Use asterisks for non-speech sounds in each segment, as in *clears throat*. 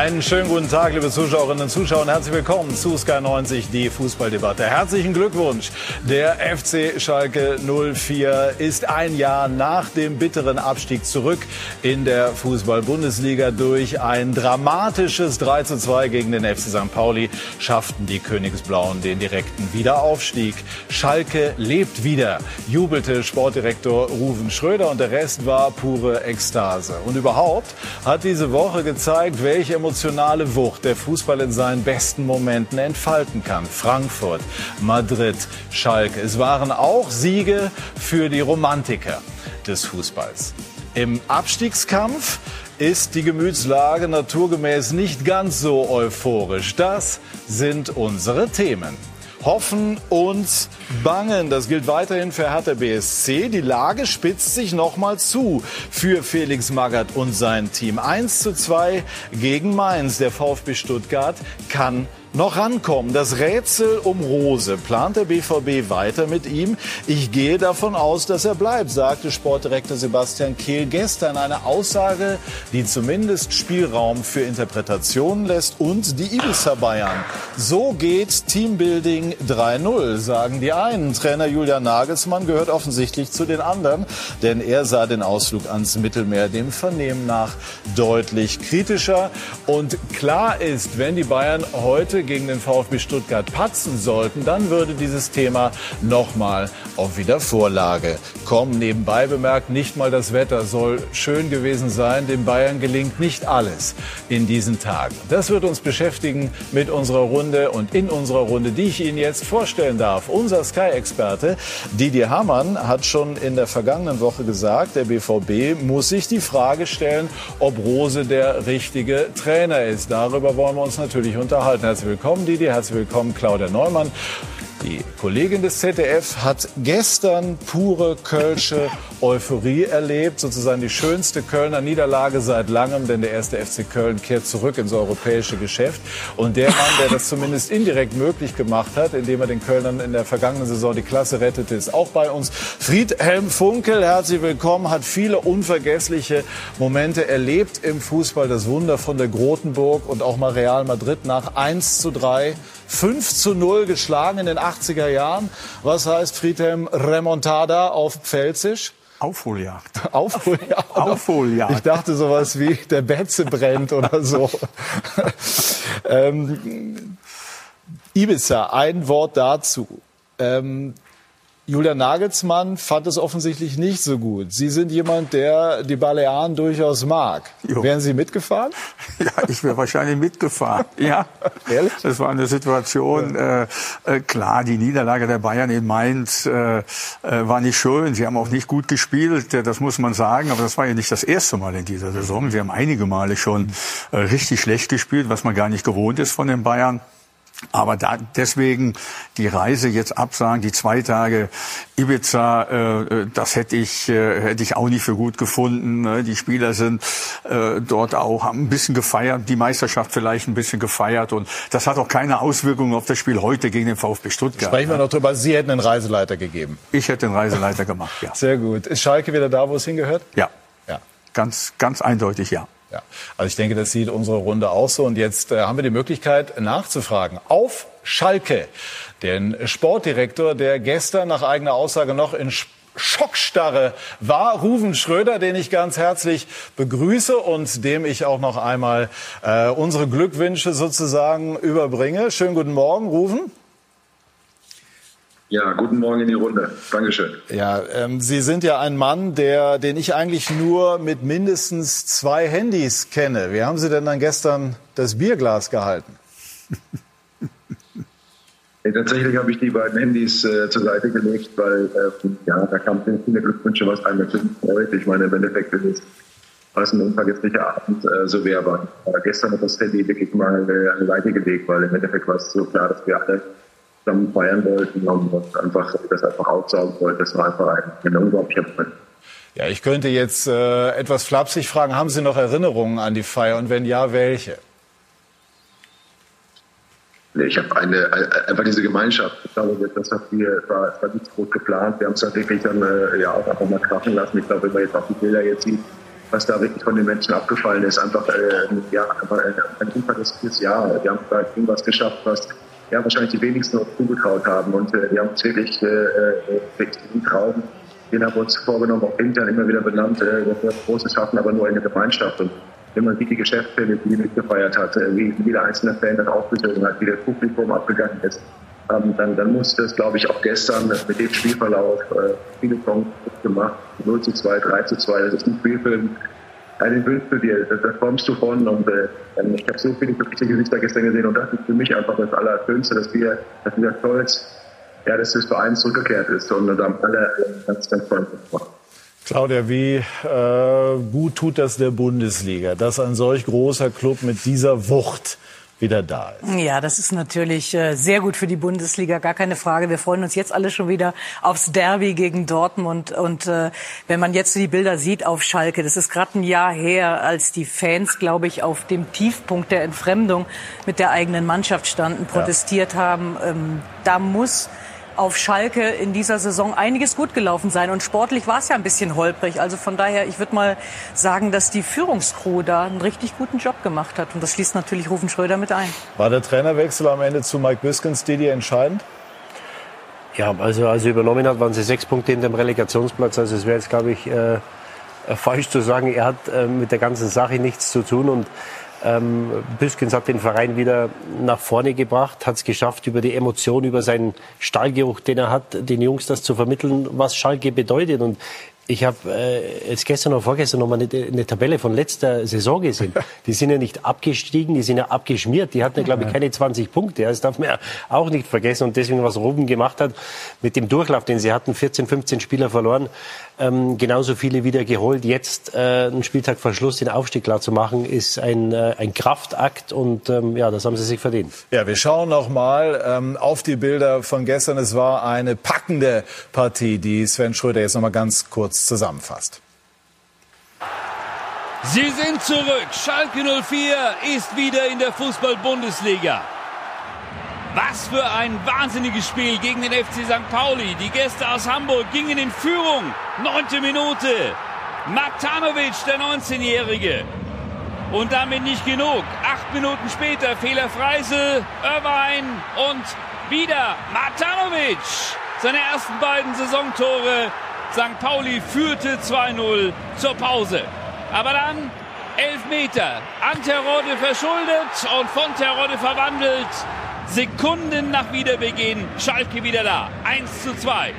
Einen schönen guten Tag, liebe Zuschauerinnen und Zuschauer, und herzlich willkommen zu Sky 90, die Fußballdebatte. Herzlichen Glückwunsch. Der FC Schalke 04 ist ein Jahr nach dem bitteren Abstieg zurück in der Fußball-Bundesliga. Durch ein dramatisches 3 zu 2 gegen den FC St. Pauli schafften die Königsblauen den direkten Wiederaufstieg. Schalke lebt wieder, jubelte Sportdirektor Ruven Schröder und der Rest war pure Ekstase. Und überhaupt hat diese Woche gezeigt, welche emotionale Wucht der Fußball in seinen besten Momenten entfalten kann. Frankfurt, Madrid, Schalke. Es waren auch Siege für die Romantiker des Fußballs. Im Abstiegskampf ist die Gemütslage naturgemäß nicht ganz so euphorisch. Das sind unsere Themen. Hoffen und bangen. Das gilt weiterhin für Hertha BSC. Die Lage spitzt sich nochmal zu für Felix Magath und sein Team. 1 zu 2 gegen Mainz. Der VfB Stuttgart kann noch rankommen. Das Rätsel um Rose. Plant der BVB weiter mit ihm? Ich gehe davon aus, dass er bleibt, sagte Sportdirektor Sebastian Kehl gestern. Eine Aussage, die zumindest Spielraum für Interpretationen lässt und die Ibiza Bayern. So geht Teambuilding 3-0, sagen die einen. Trainer Julian Nagelsmann gehört offensichtlich zu den anderen, denn er sah den Ausflug ans Mittelmeer dem Vernehmen nach deutlich kritischer. Und klar ist, wenn die Bayern heute gegen den VfB Stuttgart patzen sollten, dann würde dieses Thema nochmal auf Wiedervorlage kommen. Nebenbei bemerkt, nicht mal das Wetter soll schön gewesen sein. Den Bayern gelingt nicht alles in diesen Tagen. Das wird uns beschäftigen mit unserer Runde und in unserer Runde, die ich Ihnen jetzt vorstellen darf. Unser Sky-Experte Didier Hamann hat schon in der vergangenen Woche gesagt, der BVB muss sich die Frage stellen, ob Rose der richtige Trainer ist. Darüber wollen wir uns natürlich unterhalten. Herzlich willkommen, Didi. Herzlich willkommen, Claudia Neumann. Die Kollegin des ZDF hat gestern pure kölsche Euphorie erlebt, sozusagen die schönste Kölner Niederlage seit langem, denn der erste FC Köln kehrt zurück ins europäische Geschäft. Und der Mann, der das zumindest indirekt möglich gemacht hat, indem er den Kölnern in der vergangenen Saison die Klasse rettete, ist auch bei uns. Friedhelm Funkel, herzlich willkommen, hat viele unvergessliche Momente erlebt im Fußball. Das Wunder von der Grotenburg und auch mal Real Madrid nach 1 zu 3 5 zu 0 geschlagen in den 80er Jahren. Was heißt Friedhelm Remontada auf Pfälzisch? Aufholjagd. Aufholjagd. Aufholjagd. Ich dachte sowas wie der Betze brennt oder so. *laughs* ähm, Ibiza, ein Wort dazu. Ähm, Julian Nagelsmann fand es offensichtlich nicht so gut. Sie sind jemand, der die Balearen durchaus mag. Jo. Wären Sie mitgefahren? *laughs* Ja, ich wäre wahrscheinlich mitgefahren. *laughs* Ja, ehrlich? Das war eine Situation. Ja. Äh, äh, klar, die Niederlage der Bayern in Mainz äh, äh, war nicht schön. Sie haben auch nicht gut gespielt. Das muss man sagen. Aber das war ja nicht das erste Mal in dieser Saison. Sie haben einige Male schon äh, richtig schlecht gespielt, was man gar nicht gewohnt ist von den Bayern. Aber da, deswegen die Reise jetzt absagen, die zwei Tage Ibiza, äh, äh, das hätte ich, äh, hätte ich auch nicht für gut gefunden. Ne? Die Spieler sind äh, dort auch, haben ein bisschen gefeiert, die Meisterschaft vielleicht ein bisschen gefeiert. Und das hat auch keine Auswirkungen auf das Spiel heute gegen den VfB Stuttgart. Sprechen wir noch drüber. Sie hätten einen Reiseleiter gegeben. Ich hätte einen Reiseleiter gemacht, ja. Sehr gut. Ist Schalke wieder da, wo es hingehört? Ja. Ja. Ganz, ganz eindeutig, ja. Ja, also ich denke, das sieht unsere Runde auch so. Und jetzt äh, haben wir die Möglichkeit nachzufragen. Auf Schalke, den Sportdirektor, der gestern nach eigener Aussage noch in Schockstarre war Ruven Schröder, den ich ganz herzlich begrüße und dem ich auch noch einmal äh, unsere Glückwünsche sozusagen überbringe. Schönen guten Morgen, Ruven. Ja, guten Morgen in die Runde. Dankeschön. Ja, ähm, Sie sind ja ein Mann, der, den ich eigentlich nur mit mindestens zwei Handys kenne. Wie haben Sie denn dann gestern das Bierglas gehalten? Ja, *laughs* tatsächlich habe ich die beiden Handys äh, zur Seite gelegt, weil äh, ja, da kamen viele Glückwünsche, was einem natürlich freut. Ich meine, im Endeffekt ist es was ein unvergesslicher Abend äh, so wäre. Aber gestern hat das Handy wirklich mal eine, eine Seite gelegt, weil im Endeffekt war es so klar, dass wir alle feiern wollten und einfach das einfach aufsaugen wollten. Das war einfach ein, ein unglaublicher Moment. Ja, ich könnte jetzt äh, etwas flapsig fragen, haben Sie noch Erinnerungen an die Feier und wenn ja, welche? Ich habe eine, einfach diese Gemeinschaft. Ich glaube, das hat wir, war, war nicht gut geplant. Wir haben es halt wirklich dann äh, ja auch einfach mal krachen lassen. Ich glaube, wenn man jetzt auch die Bilder jetzt sieht, was da wirklich von den Menschen abgefallen ist. Einfach, äh, ja, ein unvergessliches Jahr. Wir haben da irgendwas geschafft, was ja, wahrscheinlich die wenigsten uns zugetraut haben. Und äh, wir haben uns wirklich, äh, äh wirklich den Traum, den haben wir uns vorgenommen, auch intern immer wieder benannt, äh, dass wir Großes schaffen, aber nur in der Gemeinschaft. Und wenn man sieht, die Geschäftsstelle, die mitgefeiert hat, äh, wie jeder einzelne Fan dann aufgezogen hat, wie das Publikum abgegangen ist, ähm, dann, dann musste es, glaube ich, auch gestern mit dem Spielverlauf äh, viele Songs gemacht. 0 zu 2, 3 zu 2, das ist ein Spielfilm, den wünschst du dir, da, da kommst du von. Und äh, ich habe so viele glückliche Gesichter gestern gesehen und das ist für mich einfach das Allerschönste, dass wir, dass dieser Stolz, ja, dass das Verein zurückgekehrt ist und da haben alle ganz, ganz toll gemacht. Claudia, wie äh, gut tut das der Bundesliga, dass ein solch großer Club mit dieser Wucht wieder da ist. Ja, das ist natürlich äh, sehr gut für die Bundesliga, gar keine Frage. Wir freuen uns jetzt alle schon wieder aufs Derby gegen Dortmund. Und äh, wenn man jetzt die Bilder sieht auf Schalke, das ist gerade ein Jahr her, als die Fans, glaube ich, auf dem Tiefpunkt der Entfremdung mit der eigenen Mannschaft standen, protestiert ja. haben. Ähm, da muss auf Schalke in dieser Saison einiges gut gelaufen sein. Und sportlich war es ja ein bisschen holprig. Also von daher, ich würde mal sagen, dass die Führungskrew da einen richtig guten Job gemacht hat. Und das schließt natürlich Rufen Schröder mit ein. War der Trainerwechsel am Ende zu Mike Biskins Didi entscheidend? Ja, also als er übernommen hat, waren sie sechs Punkte in dem Relegationsplatz. Also es wäre jetzt, glaube ich, äh, falsch zu sagen, er hat äh, mit der ganzen Sache nichts zu tun. Und ähm, Büskens hat den Verein wieder nach vorne gebracht, hat es geschafft, über die Emotion, über seinen Stahlgeruch, den er hat, den Jungs das zu vermitteln, was Schalke bedeutet. Und ich habe äh, jetzt gestern oder vorgestern noch mal eine, eine, Tabelle von letzter Saison gesehen. *laughs* Die sind ja nicht abgestiegen, die sind ja abgeschmiert. Die hatten ja, glaube ich, keine 20 Punkte. Das darf man ja auch nicht vergessen. Und deswegen, was Ruben gemacht hat, mit dem Durchlauf, den sie hatten, 14, 15 Spieler verloren, ähm, genauso viele wieder geholt. Jetzt äh, einen Spieltag vor Schluss den Aufstieg klar zu machen, ist ein, äh, ein Kraftakt und ähm, ja, das haben sie sich verdient. Ja, wir schauen noch mal ähm, auf die Bilder von gestern. Es war eine packende Partie, die Sven Schröder jetzt noch mal ganz kurz zusammenfasst. Sie sind zurück. Schalke 04 ist wieder in der Fußball-Bundesliga. Was für ein wahnsinniges Spiel gegen den FC St. Pauli. Die Gäste aus Hamburg gingen in Führung. Neunte Minute. Matanovic, der 19-Jährige. Und damit nicht genug. Acht Minuten später Fehler Freisel, Irvine und wieder Matanovic. Seine ersten beiden Saisontore. St. Pauli führte 2-0 zur Pause. Aber dann elf Meter. An Terodde verschuldet und von Terodde verwandelt. Sekunden nach Wiederbeginn Schalke wieder da. 1 zu 2.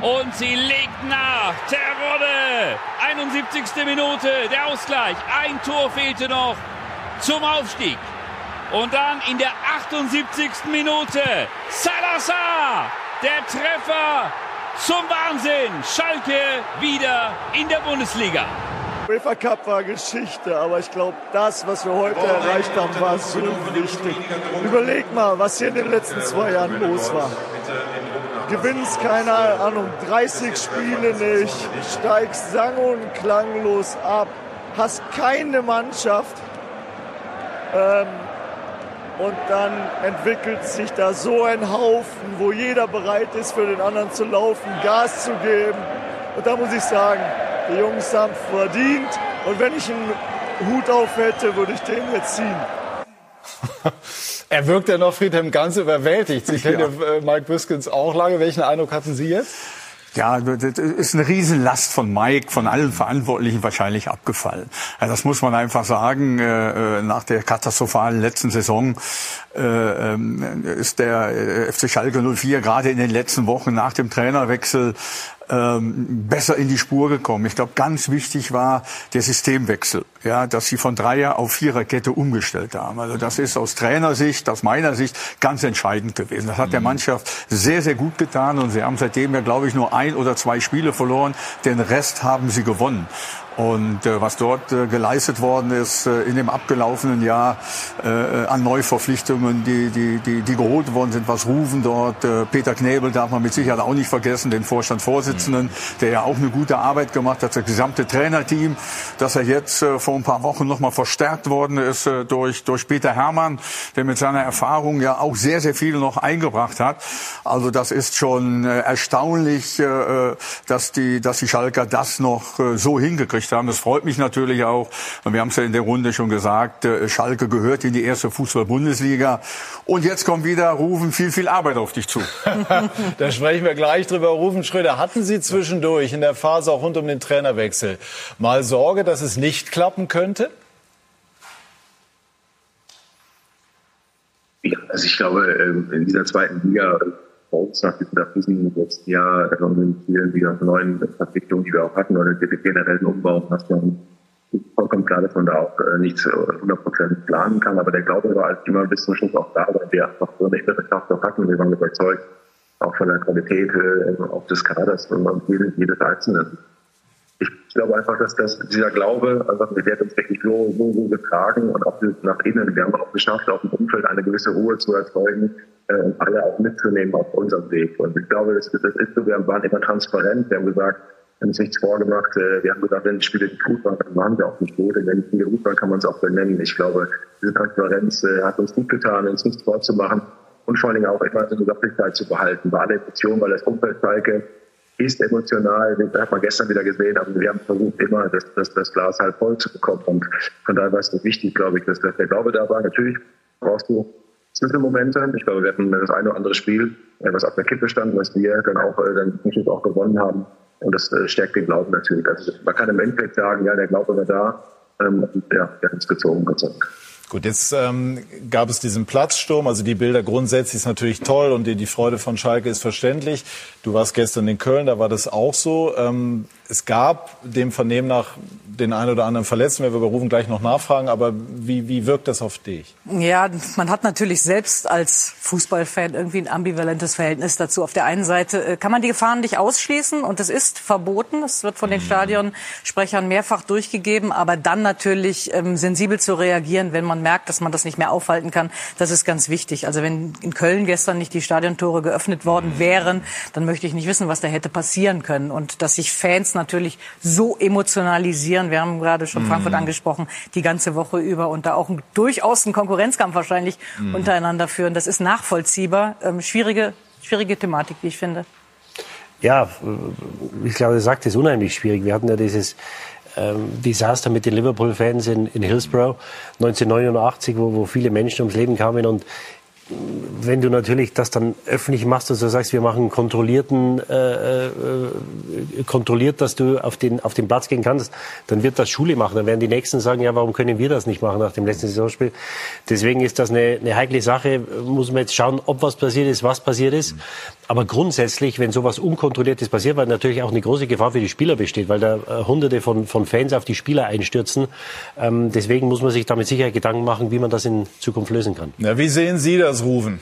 Und sie legt nach. Terodde. 71. Minute. Der Ausgleich. Ein Tor fehlte noch zum Aufstieg. Und dann in der 78. Minute Salazar. Der Treffer zum Wahnsinn. Schalke wieder in der Bundesliga. UEFA Cup war Geschichte, aber ich glaube, das, was wir heute erreicht haben, war so wichtig. Überleg mal, was hier in den letzten zwei Jahren los war. Gewinnst, keine Ahnung, 30 Spiele nicht, steigst sang- und klanglos ab, hast keine Mannschaft. Ähm, und dann entwickelt sich da so ein Haufen, wo jeder bereit ist, für den anderen zu laufen, Gas zu geben. Und da muss ich sagen, die Jungs haben verdient. Und wenn ich einen Hut auf hätte, würde ich den jetzt ziehen. *laughs* er wirkt ja noch, Friedhelm, ganz überwältigt. Ich kenne ja. Mike Biskins auch lange. Welchen Eindruck hatten Sie jetzt? Ja, das ist eine Riesenlast von Mike, von allen Verantwortlichen wahrscheinlich abgefallen. Ja, das muss man einfach sagen. Äh, äh, nach der katastrophalen letzten Saison äh, ähm, ist der FC Schalke 04 gerade in den letzten Wochen nach dem Trainerwechsel ähm, besser in die Spur gekommen. Ich glaube, ganz wichtig war der Systemwechsel, ja, dass sie von Dreier auf Viererkette umgestellt haben. Also das ist aus Trainersicht, aus meiner Sicht ganz entscheidend gewesen. Das hat der mhm. Mannschaft sehr, sehr gut getan und sie haben seitdem ja, glaube ich, nur ein oder zwei Spiele verloren. Den Rest haben sie gewonnen. Und äh, was dort äh, geleistet worden ist äh, in dem abgelaufenen Jahr äh, an Neuverpflichtungen, die, die, die, die geholt worden sind, was rufen dort. Äh, Peter Knebel darf man mit Sicherheit auch nicht vergessen, den Vorstandsvorsitzenden, der ja auch eine gute Arbeit gemacht hat, das gesamte Trainerteam, dass er jetzt äh, vor ein paar Wochen nochmal verstärkt worden ist äh, durch, durch Peter Hermann, der mit seiner Erfahrung ja auch sehr, sehr viel noch eingebracht hat. Also das ist schon äh, erstaunlich, äh, dass, die, dass die Schalker das noch äh, so hingekriegt recht haben. Das freut mich natürlich auch. Und wir haben es ja in der Runde schon gesagt, äh, Schalke gehört in die erste Fußball-Bundesliga. Und jetzt kommt wieder Rufen, viel, viel Arbeit auf dich zu. *laughs* da sprechen wir gleich drüber. Rufen Schröder, hatten Sie zwischendurch in der Phase auch rund um den Trainerwechsel mal Sorge, dass es nicht klappen könnte? Ja, also ich glaube, ähm, in dieser zweiten Liga bei uns nach diesem letzten Jahr mit vielen wieder neuen Verpflichtungen, die wir auch hatten, oder den generellen Umbau, hast du vollkommen klar, dass man da auch äh, nichts 100% planen kann. Aber der Glaube war halt immer bis zum Schluss auch da, weil wir einfach so eine innere Kraft auch hatten. Wir waren überzeugt, auch von der Qualität äh, auch des Kaders und jedes, jedes Einzelnen. Ich glaube einfach, dass das, dieser Glaube einfach, der hat uns wirklich so, so, so getragen und auch nach innen. Wir haben auch geschafft, auf dem Umfeld eine gewisse Ruhe zu erzeugen und alle auch mitzunehmen auf unserem Weg. Und ich glaube, das, das ist so, wir waren immer transparent. Wir haben gesagt, wir haben uns nichts vorgemacht. Äh, wir haben gesagt, wenn die Spiele nicht gut waren, dann waren wir auch nicht gut. Und wenn die Spiele gut waren, kann man es auch benennen. Ich glaube, diese Transparenz äh, hat uns gut getan, uns nichts vorzumachen und vor allen Dingen auch immer so eine Sachlichkeit zu behalten. Bei aller Emotionen, weil das Umfeld Schalke ist emotional, das hat man gestern wieder gesehen, aber wir haben versucht immer, das, das, das Glas halb voll zu bekommen. Und von daher war es wichtig, glaube ich, dass, dass der Glaube da war. Natürlich brauchst du Schlüsselmomente. Ich glaube, wir hatten das eine oder andere Spiel, äh, was auf der Kippe stand, was wir dann auch, äh, dann auch gewonnen haben. Und das äh, stärkt den Glauben natürlich. Also man kann im Endeffekt sagen, ja, der Glaube war da. Ähm, ja, der hat uns gezogen, Gott. Gut, jetzt ähm, gab es diesen Platzsturm. Also die Bilder grundsätzlich ist natürlich toll und die, die Freude von Schalke ist verständlich. Du warst gestern in Köln, da war das auch so. Ähm, es gab dem Vernehmen nach den einen oder anderen Verletzten. Wir berufen gleich noch nachfragen. Aber wie, wie wirkt das auf dich? Ja, man hat natürlich selbst als Fußballfan irgendwie ein ambivalentes Verhältnis dazu. Auf der einen Seite äh, kann man die Gefahren nicht ausschließen und es ist verboten. Es wird von den mhm. Stadionsprechern mehrfach durchgegeben. Aber dann natürlich ähm, sensibel zu reagieren, wenn man merkt, dass man das nicht mehr aufhalten kann, das ist ganz wichtig. Also wenn in Köln gestern nicht die Stadiontore geöffnet worden wären, dann möchte ich nicht wissen, was da hätte passieren können. Und dass sich Fans natürlich so emotionalisieren, wir haben gerade schon Frankfurt mhm. angesprochen, die ganze Woche über und da auch ein, durchaus einen Konkurrenzkampf wahrscheinlich mhm. untereinander führen. Das ist nachvollziehbar. Ähm, schwierige, schwierige Thematik, wie ich finde. Ja, ich glaube, er sagt es unheimlich schwierig. Wir hatten ja dieses ähm, Desaster mit den Liverpool-Fans in, in Hillsborough 1989, wo, wo viele Menschen ums Leben kamen und wenn du natürlich das dann öffentlich machst und so sagst, wir machen kontrollierten, äh, äh, kontrolliert, dass du auf den, auf den Platz gehen kannst, dann wird das Schule machen. Dann werden die Nächsten sagen, ja, warum können wir das nicht machen nach dem letzten Saisonspiel? Deswegen ist das eine, eine heikle Sache. Muss man jetzt schauen, ob was passiert ist, was passiert ist. Aber grundsätzlich, wenn sowas Unkontrolliertes passiert, weil natürlich auch eine große Gefahr für die Spieler besteht, weil da äh, Hunderte von, von Fans auf die Spieler einstürzen. Ähm, deswegen muss man sich damit sicher Gedanken machen, wie man das in Zukunft lösen kann. Ja, wie sehen Sie das, Rufen?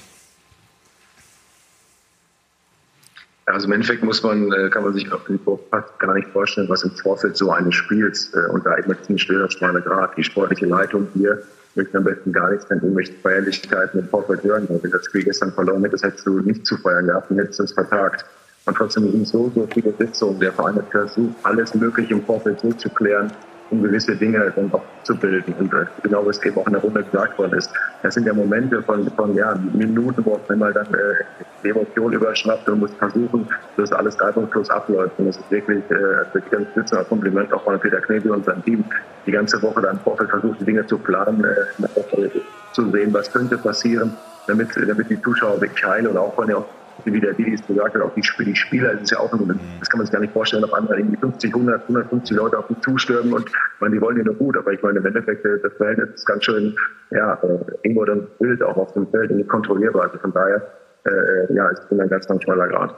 Also im Endeffekt muss man, äh, kann man sich fast gar nicht vorstellen, was im Vorfeld so eines Spiels äh, und da immer ein schwerer schmaler Grad. Die sportliche Leitung hier möchten am besten gar nichts von irgendwelchen Feierlichkeiten im Vorfeld hören. Wenn das Spiel gestern verloren hätte, das hättest du nicht zu feiern gehabt und hättest es vertagt. Und trotzdem sind so, so viele Sitzungen. Der Verein hat versucht, alles Mögliche im Vorfeld so zu klären, um gewisse Dinge dann auch zu bilden. Und genau was eben auch in der Runde gesagt worden ist. Das sind ja Momente von, von ja, Minuten, wo auf einmal dann äh, die Emotion überschnappt und muss versuchen, dass alles reibungslos abläuft. Und das ist wirklich, äh, ein spitzer Kompliment auch von Peter Knebel und seinem Team. Die ganze Woche dann Vorfeld versucht, die Dinge zu planen, äh, zu sehen, was könnte passieren, damit, damit die Zuschauer wirklich heilen und auch von der wie der Didi es gesagt hat, auch die, die Spieler, ist ja auch, das kann man sich gar nicht vorstellen, auf einmal irgendwie 50, 100, 150 Leute auf dich zustürmen und man, die wollen ja nur gut, aber ich meine, im Endeffekt, äh, das Verhältnis ist ganz schön, ja, äh, irgendwo dann Bild auch auf dem Feld nicht kontrollierbar. Also von daher, äh, äh ja, bin ein ganz, ganz schmaler Grad.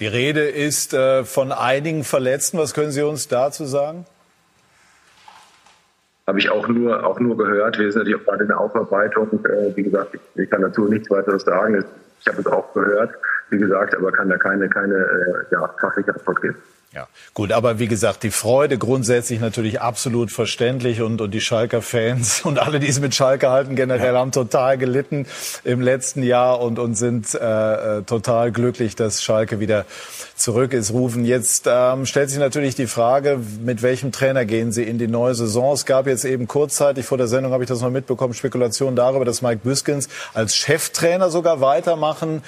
Die Rede ist äh, von einigen Verletzten. Was können Sie uns dazu sagen? Habe ich auch nur, auch nur gehört. Wir sind natürlich auch gerade in der Aufarbeitung. Äh, wie gesagt, ich, ich kann dazu nichts weiteres sagen. Ich habe es auch gehört, wie gesagt, aber kann da keine, keine äh, ja, fachliche Antwort geben. Ja, gut, aber wie gesagt, die Freude grundsätzlich natürlich absolut verständlich und, und die Schalker Fans *laughs* und alle, die es mit Schalke halten, generell ja. haben total gelitten im letzten Jahr und, und sind äh, äh, total glücklich, dass Schalke wieder zurück ist. Rufen. Jetzt ähm, stellt sich natürlich die Frage, mit welchem Trainer gehen Sie in die neue Saison? Es gab jetzt eben kurzzeitig vor der Sendung, habe ich das noch mitbekommen, Spekulationen darüber, dass Mike Büskens als Cheftrainer sogar weitermachen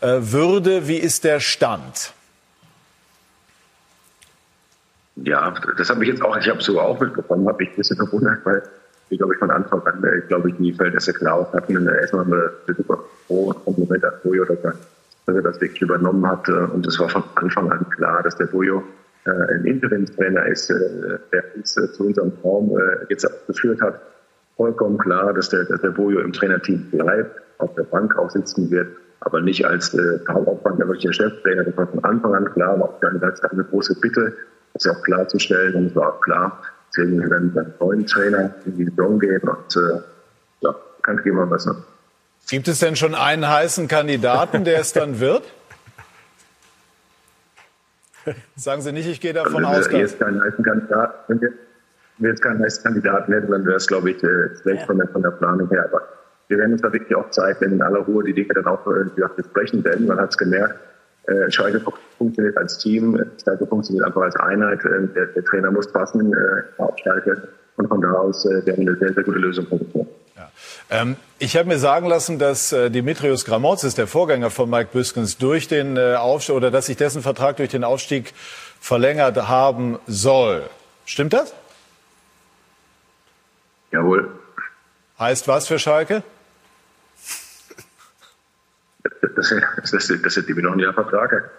äh, würde. Wie ist der Stand? Ja, das habe ich jetzt auch, ich habe so auch mitbekommen, habe ich ein bisschen verwundert, weil die, glaube ich, von Anfang an, äh, glaube ich, die Verhältnisse klar hatten. Und erstmal wir super froh und Kompliment an Bojo, dass er, das wirklich übernommen hat. Und es war von Anfang an klar, dass der Bojo äh, ein Interimstrainer ist, äh, der uns äh, zu unserem Traum äh, jetzt geführt hat. Vollkommen klar, dass der, dass der Bojo im Trainerteam bleibt, auf der Bank auch sitzen wird, aber nicht als äh, Hauptbank, der wirkliche Cheftrainer. Das war von Anfang an klar, war auch eine, eine große Bitte, das auch klarzustellen. Und es war auch klar, deswegen wir werden mit einem neuen Trainer in die Saison gehen und äh, ja, kann gehen wir was. Gibt es denn schon einen heißen Kandidaten, der es dann wird? Sagen Sie nicht, ich gehe davon also, aus. Wenn wir jetzt keinen heißen Kandidaten, wenn wir, wenn wir jetzt keinen heißen Kandidaten hätten, dann wäre es, glaube ich, äh, schlecht ja. von, der, von der Planung her. Aber wir werden uns da wirklich auch Zeit, wenn in aller Ruhe die Dinge dann auch äh, besprechen, denn man hat es gemerkt, äh, Schalke funktioniert als Team, Schalke funktioniert einfach als Einheit. Äh, der, der, Trainer muss passen äh, auf Schalke und von da aus äh, werden wir eine sehr, sehr gute Lösung finden. Ja. Ähm, ich habe mir sagen lassen, dass äh, Dimitrios Gramotzis, der Vorgänger von Mike Büskens, durch den äh, Aufstieg oder dass sich dessen Vertrag durch den Aufstieg verlängert haben soll. Stimmt das? Jawohl. Heißt was für Schalke? Das, das, das, das ist noch Jahr Vertrag.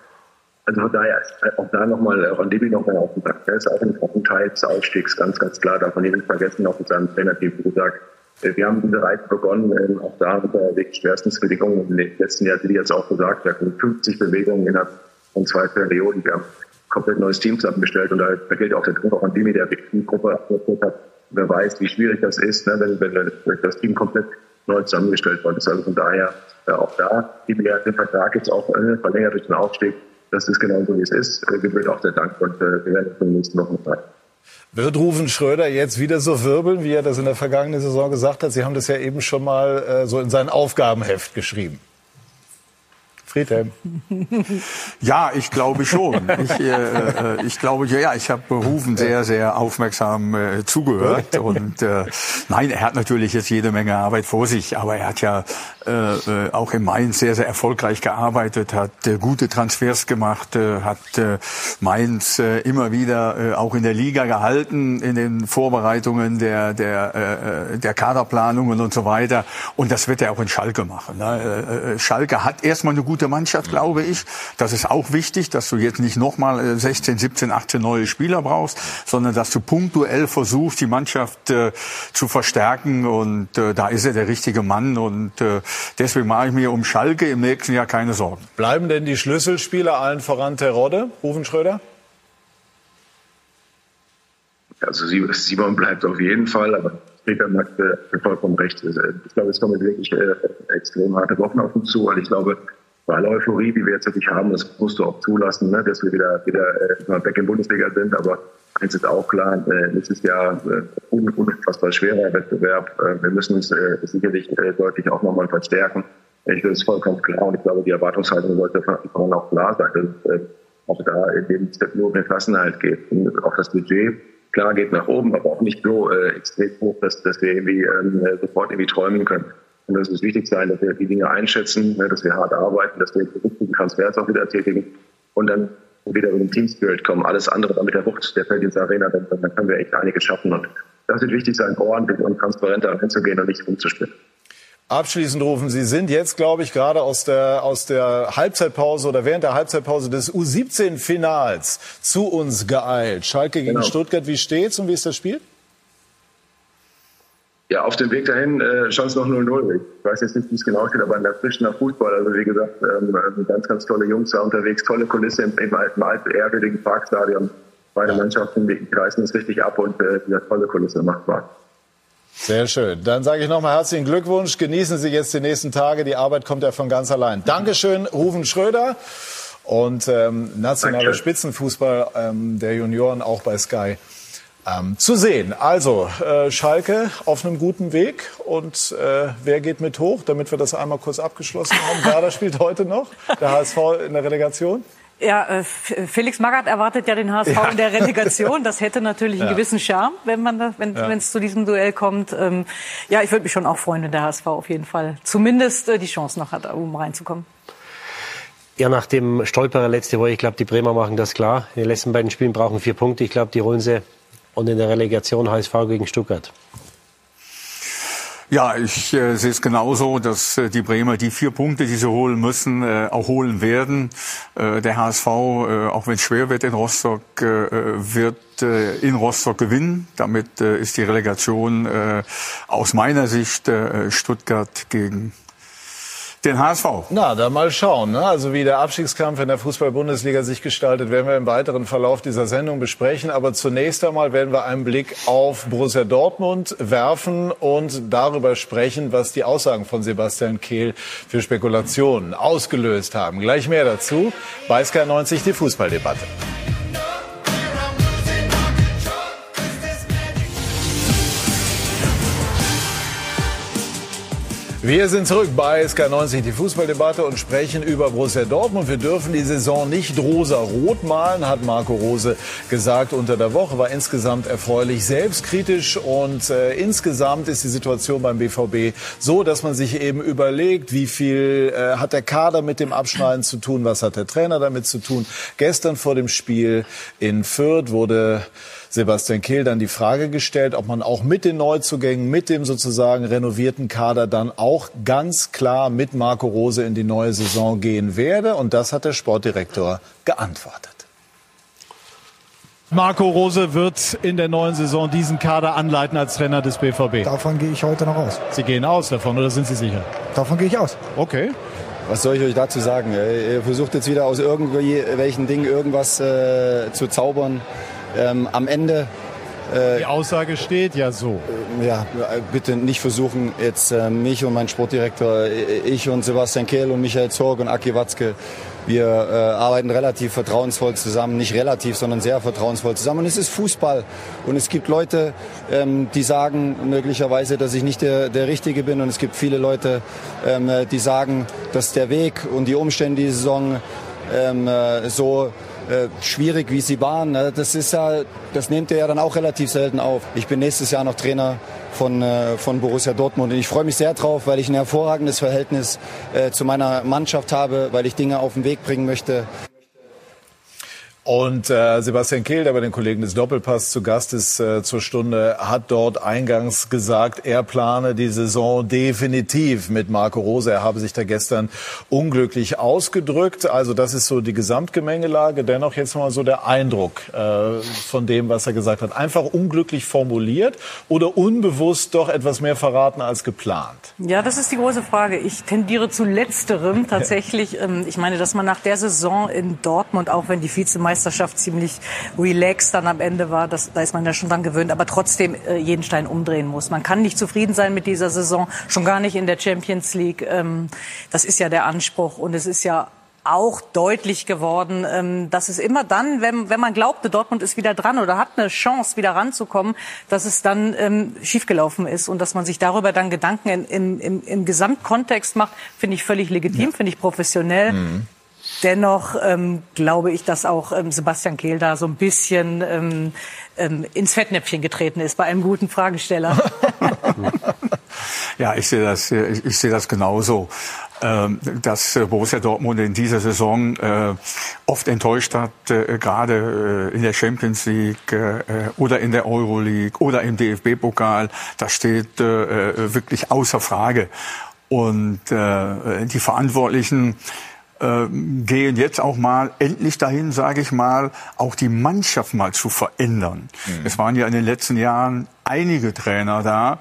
Also von daher, auch da nochmal, Rondibi nochmal auf den Tag. Der ist auch ein Teil des Aufstiegs, ganz, ganz klar. Darf man nicht vergessen, auch mit seinem Trainerteam, wie gesagt. Äh, wir haben diese Reise begonnen, ähm, auch da unter wirklich schwersten Bedingungen. Im letzten Jahr, wie jetzt auch gesagt, hatten 50 Bewegungen innerhalb von zwei Perioden. Wir haben komplett neues Team zusammengestellt und da, gilt auch der Druck an Dimi, der die Gruppe akzeptiert hat. Wer weiß, wie schwierig das ist, ne, wenn, wenn das Team komplett neu zusammengestellt worden ist. Also von daher äh, auch da, Dimi hat den Vertrag jetzt auch äh, verlängert durch den Aufstieg. Das ist genau so, wie es ist. Äh, gebührt auch der Dank und äh, wir werden in den nächsten Wochen zeigen. Wird Rufen Schröder jetzt wieder so wirbeln, wie er das in der vergangenen Saison gesagt hat? Sie haben das ja eben schon mal äh, so in sein Aufgabenheft geschrieben. Friedhelm. Ja, ich glaube schon. Ich, äh, äh ich glaube, ja, ich habe Rufen sehr, sehr aufmerksam äh, zugehört. *laughs* Und äh, nein, er hat natürlich jetzt jede Menge Arbeit vor sich, aber er hat ja äh, äh, auch in Mainz sehr, sehr erfolgreich gearbeitet, hat äh, gute Transfers gemacht, äh, hat äh, Mainz äh, immer wieder äh, auch in der Liga gehalten, in den Vorbereitungen der, der, äh, der Kaderplanungen und so weiter. Und das wird er auch in Schalke machen. Ne? Äh, Schalke hat erstmal eine gute Mannschaft, glaube ich. Das ist auch wichtig, dass du jetzt nicht nochmal 16, 17, 18 neue Spieler brauchst, sondern dass du punktuell versuchst, die Mannschaft äh, zu verstärken. Und äh, da ist er der richtige Mann. Und äh, deswegen mache ich mir um Schalke im nächsten Jahr keine Sorgen. Bleiben denn die Schlüsselspieler allen voran Terodde, Rufen Schröder? Also Simon bleibt auf jeden Fall, aber Peter äh, vollkommen recht. Ich glaube, es kommen wirklich äh, extrem harte Wochen auf uns zu, weil ich glaube, bei aller Euphorie, die wir jetzt wirklich haben, das musst du auch zulassen, ne, dass wir wieder, wieder äh, back in Bundesliga sind. Aber eins ist auch klar, äh, nächstes Jahr äh, unfassbar schwerer Wettbewerb. Äh, wir müssen uns äh, sicherlich äh, deutlich auch nochmal verstärken. Ich das ist vollkommen klar und ich glaube, die Erwartungshaltung sollte von auch klar sein, dass es auch da in dem Step nur um den geht. Und auch das Budget, klar, geht nach oben, aber auch nicht so extrem hoch, dass, dass wir irgendwie ähm, sofort irgendwie träumen können. Und das ist wichtig sein, dass wir die Dinge einschätzen, ne, dass wir hart arbeiten, dass wir die richtigen Transfers auch wieder tätigen und dann wieder in den Team Spirit kommen. Alles andere dann mit der Wucht der Felddienst Arena, dann, dann können wir echt einiges schaffen. Und das wird wichtig sein, ordentlich und transparenter hinzugehen und nicht umzuspielen. Abschließend rufen Sie sind jetzt, glaube ich, gerade aus der, aus der Halbzeitpause oder während der Halbzeitpause des U17-Finals zu uns geeilt. Schalke gegen genau. Stuttgart, wie steht's und wie ist das Spiel? Ja, auf dem Weg dahin äh, stand es noch 0-0. Ich weiß jetzt nicht, wie es genau steht, aber in der frischen Fußball. Also wie gesagt, ähm, ganz, ganz tolle Jungs da unterwegs, tolle Kulisse im, im alten, alten ehrwürdigen Parkstadion. Beide Mannschaften die reißen es richtig ab und äh, diese tolle Kulisse macht Spaß. Sehr schön. Dann sage ich nochmal herzlichen Glückwunsch. Genießen Sie jetzt die nächsten Tage. Die Arbeit kommt ja von ganz allein. Dankeschön, Rufen Schröder. Und ähm, nationaler Spitzenfußball ähm, der Junioren auch bei Sky ähm, zu sehen. Also äh, Schalke auf einem guten Weg und äh, wer geht mit hoch, damit wir das einmal kurz abgeschlossen haben. *laughs* Werder spielt heute noch, der HSV in der Relegation. Ja, äh, Felix Magath erwartet ja den HSV ja. in der Relegation. Das hätte natürlich einen ja. gewissen Charme, wenn man da, wenn ja. es zu diesem Duell kommt. Ähm, ja, ich würde mich schon auch freuen, wenn der HSV auf jeden Fall zumindest äh, die Chance noch hat, um reinzukommen. Ja, nach dem Stolperer letzte Woche, ich glaube, die Bremer machen das klar. In den letzten beiden Spielen brauchen vier Punkte. Ich glaube, die holen sie. Und in der Relegation HSV gegen Stuttgart. Ja, ich äh, sehe es genauso, dass äh, die Bremer die vier Punkte, die sie holen müssen, äh, auch holen werden. Äh, der HSV, äh, auch wenn es schwer wird in Rostock, äh, wird äh, in Rostock gewinnen. Damit äh, ist die Relegation äh, aus meiner Sicht äh, Stuttgart gegen den HSV. Na, dann mal schauen. Ne? Also wie der Abstiegskampf in der Fußball-Bundesliga sich gestaltet, werden wir im weiteren Verlauf dieser Sendung besprechen. Aber zunächst einmal werden wir einen Blick auf Borussia Dortmund werfen und darüber sprechen, was die Aussagen von Sebastian Kehl für Spekulationen ausgelöst haben. Gleich mehr dazu bei SK90 die Fußballdebatte. Wir sind zurück bei SK90, die Fußballdebatte und sprechen über Borussia Dortmund. Wir dürfen die Saison nicht rosa-rot malen, hat Marco Rose gesagt unter der Woche. War insgesamt erfreulich selbstkritisch und äh, insgesamt ist die Situation beim BVB so, dass man sich eben überlegt, wie viel äh, hat der Kader mit dem Abschneiden zu tun, was hat der Trainer damit zu tun. Gestern vor dem Spiel in Fürth wurde Sebastian Kehl dann die Frage gestellt, ob man auch mit den Neuzugängen, mit dem sozusagen renovierten Kader dann auch ganz klar mit Marco Rose in die neue Saison gehen werde. Und das hat der Sportdirektor geantwortet. Marco Rose wird in der neuen Saison diesen Kader anleiten als Trainer des BVB. Davon gehe ich heute noch aus. Sie gehen aus davon oder sind Sie sicher? Davon gehe ich aus. Okay. Was soll ich euch dazu sagen? Ihr versucht jetzt wieder aus irgendwelchen Dingen irgendwas äh, zu zaubern. Ähm, am Ende äh, die Aussage steht ja so. Äh, ja, bitte nicht versuchen, jetzt äh, mich und mein Sportdirektor, äh, ich und Sebastian Kehl und Michael Zorg und Aki Watzke, wir äh, arbeiten relativ vertrauensvoll zusammen, nicht relativ, sondern sehr vertrauensvoll zusammen. Und es ist Fußball. Und es gibt Leute, ähm, die sagen möglicherweise, dass ich nicht der, der Richtige bin. Und es gibt viele Leute, ähm, die sagen, dass der Weg und die Umstände die Saison ähm, äh, so äh, schwierig, wie sie waren. Ne? Das ist ja, das nehmt ihr ja dann auch relativ selten auf. Ich bin nächstes Jahr noch Trainer von, äh, von Borussia Dortmund und ich freue mich sehr drauf, weil ich ein hervorragendes Verhältnis äh, zu meiner Mannschaft habe, weil ich Dinge auf den Weg bringen möchte. Und äh, Sebastian Kehl, der bei den Kollegen des Doppelpass zu Gast ist äh, zur Stunde, hat dort eingangs gesagt, er plane die Saison definitiv mit Marco Rose. Er habe sich da gestern unglücklich ausgedrückt. Also das ist so die Gesamtgemengelage. Dennoch jetzt mal so der Eindruck äh, von dem, was er gesagt hat. Einfach unglücklich formuliert oder unbewusst doch etwas mehr verraten als geplant? Ja, das ist die große Frage. Ich tendiere zu letzterem tatsächlich. Ähm, ich meine, dass man nach der Saison in Dortmund, auch wenn die Vizemeister Meisterschaft ziemlich relaxed dann am Ende war. Das, da ist man ja schon dran gewöhnt, aber trotzdem äh, jeden Stein umdrehen muss. Man kann nicht zufrieden sein mit dieser Saison, schon gar nicht in der Champions League. Ähm, das ist ja der Anspruch und es ist ja auch deutlich geworden, ähm, dass es immer dann, wenn, wenn man glaubte, Dortmund ist wieder dran oder hat eine Chance, wieder ranzukommen, dass es dann ähm, schiefgelaufen ist und dass man sich darüber dann Gedanken in, in, im, im Gesamtkontext macht, finde ich völlig legitim, ja. finde ich professionell. Mhm. Dennoch ähm, glaube ich, dass auch ähm, Sebastian Kehl da so ein bisschen ähm, ähm, ins Fettnäpfchen getreten ist bei einem guten Fragesteller. *laughs* ja, ich sehe das, ich, ich sehe das genauso. Ähm, dass äh, Borussia Dortmund in dieser Saison äh, oft enttäuscht hat, äh, gerade äh, in der Champions League äh, oder in der Euroleague oder im DFB-Pokal. Das steht äh, wirklich außer Frage. Und die Verantwortlichen äh, gehen jetzt auch mal endlich dahin, sage ich mal, auch die Mannschaft mal zu verändern. Mhm. Es waren ja in den letzten Jahren einige Trainer da,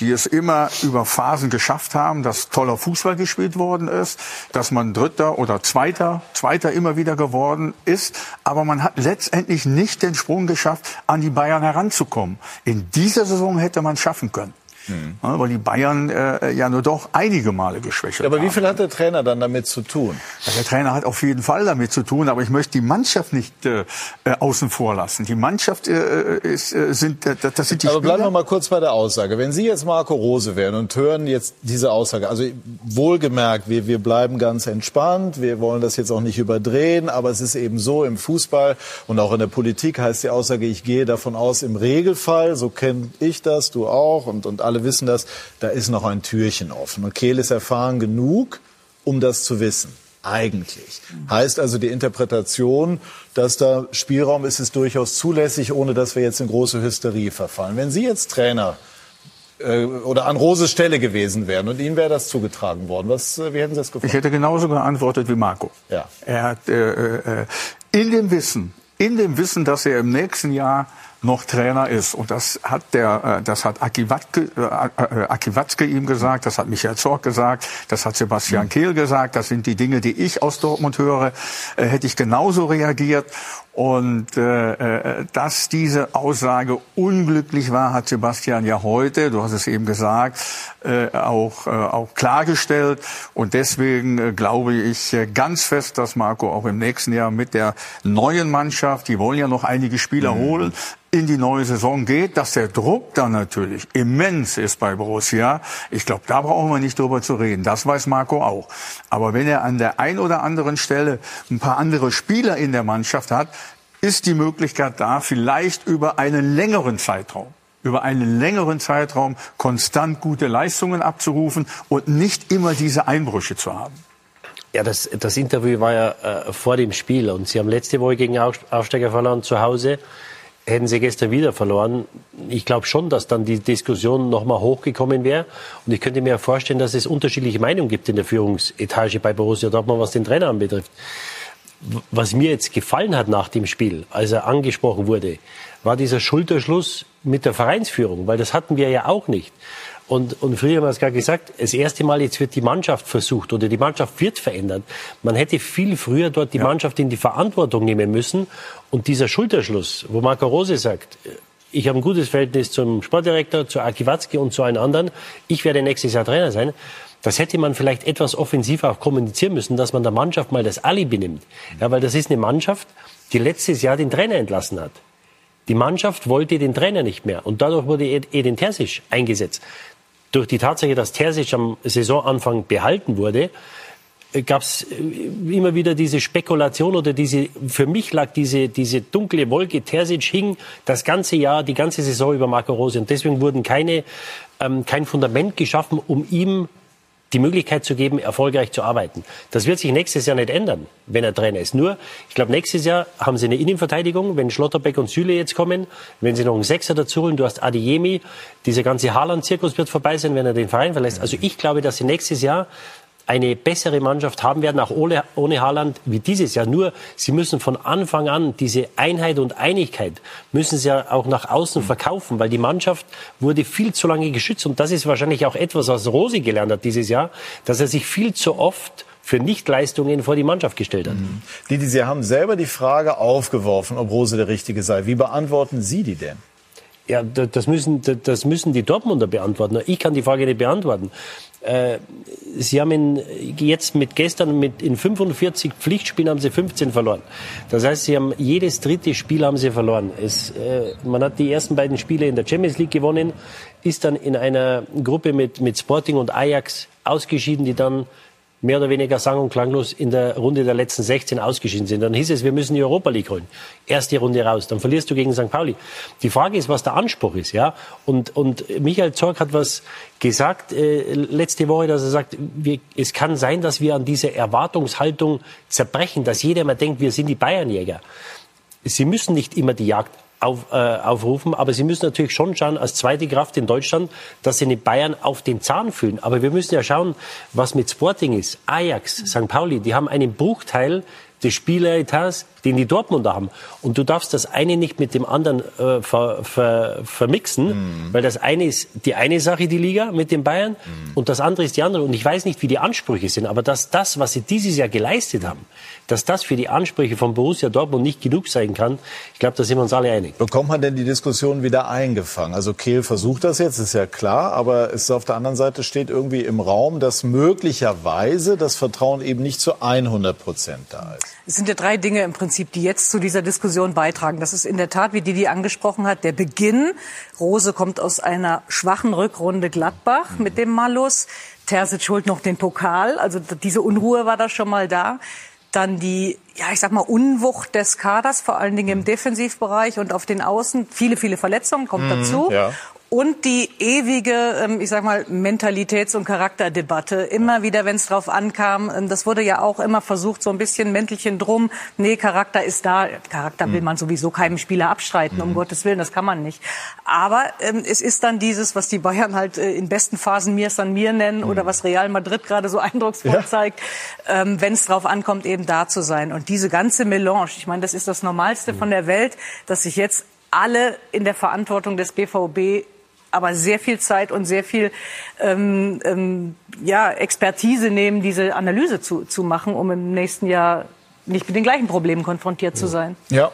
die es immer über Phasen geschafft haben, dass toller Fußball gespielt worden ist, dass man Dritter oder Zweiter, Zweiter immer wieder geworden ist, aber man hat letztendlich nicht den Sprung geschafft, an die Bayern heranzukommen. In dieser Saison hätte man schaffen können. Mhm. Ja, weil die Bayern äh, ja nur doch einige Male geschwächt ja, aber haben. wie viel hat der Trainer dann damit zu tun? Ja, der Trainer hat auf jeden Fall damit zu tun, aber ich möchte die Mannschaft nicht äh, äh außen vor lassen. Die Mannschaft äh, ist, äh, sind, äh, das sind die Aber bleiben wir mal kurz bei der Aussage. Wenn Sie jetzt Marco Rose wären und hören jetzt diese Aussage, also wohlgemerkt, wir, wir bleiben ganz entspannt, wir wollen das jetzt auch nicht überdrehen, aber es ist eben so im Fußball und auch in der Politik heißt die Aussage, ich gehe davon aus, im Regelfall, so kenne ich das, du auch und, und alle alle wissen das, da ist noch ein Türchen offen. Und Kehl ist erfahren genug, um das zu wissen. eigentlich. Heißt also die Interpretation, dass da Spielraum ist, ist durchaus zulässig, ohne dass wir jetzt in große Hysterie verfallen. Wenn Sie jetzt Trainer äh, oder an Roses Stelle gewesen wären und Ihnen wäre das zugetragen worden, was, äh, wie hätten Sie das gefunden? Ich hätte genauso geantwortet wie Marco. Ja. Er hat äh, äh, in dem Wissen, in dem Wissen, dass er im nächsten Jahr noch Trainer ist. Und das hat der, äh, das hat Aki Watzke, äh, äh, Aki Watzke ihm gesagt, das hat Michael Zorc gesagt, das hat Sebastian Kehl gesagt. Das sind die Dinge, die ich aus Dortmund höre. Hätte ich genauso reagiert. Und äh, äh, dass diese Aussage unglücklich war, hat Sebastian ja heute, du hast es eben gesagt, äh, auch, äh, auch klargestellt. Und deswegen äh, glaube ich äh, ganz fest, dass Marco auch im nächsten Jahr mit der neuen Mannschaft, die wollen ja noch einige Spieler mhm. holen, in die neue Saison geht, dass der Druck dann natürlich immens ist bei Borussia. Ich glaube, da brauchen wir nicht drüber zu reden. Das weiß Marco auch. Aber wenn er an der ein oder anderen Stelle ein paar andere Spieler in der Mannschaft hat, ist die Möglichkeit da, vielleicht über einen längeren Zeitraum über einen längeren Zeitraum konstant gute Leistungen abzurufen und nicht immer diese Einbrüche zu haben. Ja, das, das Interview war ja äh, vor dem Spiel und Sie haben letzte Woche gegen Aufsteiger verloren zu Hause hätten sie gestern wieder verloren. Ich glaube schon, dass dann die Diskussion nochmal hochgekommen wäre. Und ich könnte mir vorstellen, dass es unterschiedliche Meinungen gibt in der Führungsetage bei Borussia Dortmund, was den Trainer anbetrifft. Was mir jetzt gefallen hat nach dem Spiel, als er angesprochen wurde, war dieser Schulterschluss mit der Vereinsführung, weil das hatten wir ja auch nicht. Und, und früher haben wir es gerade gesagt, das erste Mal jetzt wird die Mannschaft versucht oder die Mannschaft wird verändert. Man hätte viel früher dort die ja. Mannschaft in die Verantwortung nehmen müssen. Und dieser Schulterschluss, wo Marco Rose sagt, ich habe ein gutes Verhältnis zum Sportdirektor, zu Aki Watzke und zu allen anderen, ich werde nächstes Jahr Trainer sein, das hätte man vielleicht etwas offensiver auch kommunizieren müssen, dass man der Mannschaft mal das Alibi nimmt. Ja, weil das ist eine Mannschaft, die letztes Jahr den Trainer entlassen hat. Die Mannschaft wollte den Trainer nicht mehr und dadurch wurde Edin Terzic eingesetzt durch die Tatsache, dass Terzic am Saisonanfang behalten wurde, äh, gab es äh, immer wieder diese Spekulation oder diese, für mich lag diese, diese dunkle Wolke, Terzic hing das ganze Jahr, die ganze Saison über Marco Rose und deswegen wurden keine, ähm, kein Fundament geschaffen, um ihm die Möglichkeit zu geben, erfolgreich zu arbeiten. Das wird sich nächstes Jahr nicht ändern, wenn er Trainer ist. Nur, ich glaube, nächstes Jahr haben sie eine Innenverteidigung, wenn Schlotterbeck und Süle jetzt kommen, wenn sie noch einen Sechser dazu holen, du hast Adiemi, dieser ganze Haaland-Zirkus wird vorbei sein, wenn er den Verein verlässt. Also ich glaube, dass sie nächstes Jahr eine bessere Mannschaft haben werden, auch ohne, ohne Haaland, wie dieses Jahr. Nur, sie müssen von Anfang an diese Einheit und Einigkeit, müssen sie ja auch nach außen verkaufen, weil die Mannschaft wurde viel zu lange geschützt. Und das ist wahrscheinlich auch etwas, was Rosi gelernt hat dieses Jahr, dass er sich viel zu oft für Nichtleistungen vor die Mannschaft gestellt hat. Mhm. Didi, Sie haben selber die Frage aufgeworfen, ob Rose der Richtige sei. Wie beantworten Sie die denn? Ja, das müssen, das müssen die Dortmunder beantworten. Ich kann die Frage nicht beantworten. Äh, sie haben in, jetzt mit gestern mit in 45 Pflichtspielen haben sie 15 verloren. Das heißt, sie haben jedes dritte Spiel haben sie verloren. Es, äh, man hat die ersten beiden Spiele in der Champions League gewonnen, ist dann in einer Gruppe mit mit Sporting und Ajax ausgeschieden, die dann mehr oder weniger sang- und klanglos in der Runde der letzten 16 ausgeschieden sind. Dann hieß es, wir müssen die Europa League holen. Erste Runde raus, dann verlierst du gegen St. Pauli. Die Frage ist, was der Anspruch ist, ja. Und, und Michael Zorg hat was gesagt äh, letzte Woche, dass er sagt, wir, es kann sein, dass wir an dieser Erwartungshaltung zerbrechen, dass jeder immer denkt, wir sind die Bayernjäger. Sie müssen nicht immer die Jagd auf, äh, aufrufen. Aber sie müssen natürlich schon schauen, als zweite Kraft in Deutschland, dass sie in Bayern auf den Zahn fühlen. Aber wir müssen ja schauen, was mit Sporting ist. Ajax, St. Pauli, die haben einen Bruchteil des Spieleretats, den die Dortmunder haben. Und du darfst das eine nicht mit dem anderen äh, ver, ver, vermixen, mhm. weil das eine ist die eine Sache, die Liga mit den Bayern, mhm. und das andere ist die andere. Und ich weiß nicht, wie die Ansprüche sind, aber dass das, was sie dieses Jahr geleistet haben, dass das für die Ansprüche von Borussia Dortmund nicht genug sein kann, ich glaube, da sind wir uns alle einig. Bekommt man denn die Diskussion wieder eingefangen? Also Kehl versucht das jetzt, ist ja klar, aber es auf der anderen Seite steht irgendwie im Raum, dass möglicherweise das Vertrauen eben nicht zu 100 Prozent da ist. Es sind ja drei Dinge im Prinzip, die jetzt zu dieser Diskussion beitragen. Das ist in der Tat, wie Didi angesprochen hat, der Beginn. Rose kommt aus einer schwachen Rückrunde Gladbach mit dem Malus. Terzic holt noch den Pokal. Also diese Unruhe war da schon mal da. Dann die, ja, ich sag mal, Unwucht des Kaders, vor allen Dingen im Defensivbereich und auf den Außen. Viele, viele Verletzungen kommt mhm, dazu. Ja. Und die ewige, ähm, ich sag mal, Mentalitäts- und Charakterdebatte. Immer wieder, wenn es drauf ankam, ähm, das wurde ja auch immer versucht, so ein bisschen Mäntelchen drum. Nee, Charakter ist da. Charakter will mhm. man sowieso keinem Spieler abstreiten, um mhm. Gottes Willen, das kann man nicht. Aber ähm, es ist dann dieses, was die Bayern halt äh, in besten Phasen mir san mir nennen mhm. oder was Real Madrid gerade so *laughs* eindrucksvoll ja. zeigt, ähm, wenn es drauf ankommt, eben da zu sein. Und diese ganze Melange, ich meine, das ist das Normalste mhm. von der Welt, dass sich jetzt alle in der Verantwortung des BVB aber sehr viel Zeit und sehr viel ähm, ähm, ja, Expertise nehmen, diese Analyse zu, zu machen, um im nächsten Jahr nicht mit den gleichen Problemen konfrontiert zu sein. Ja.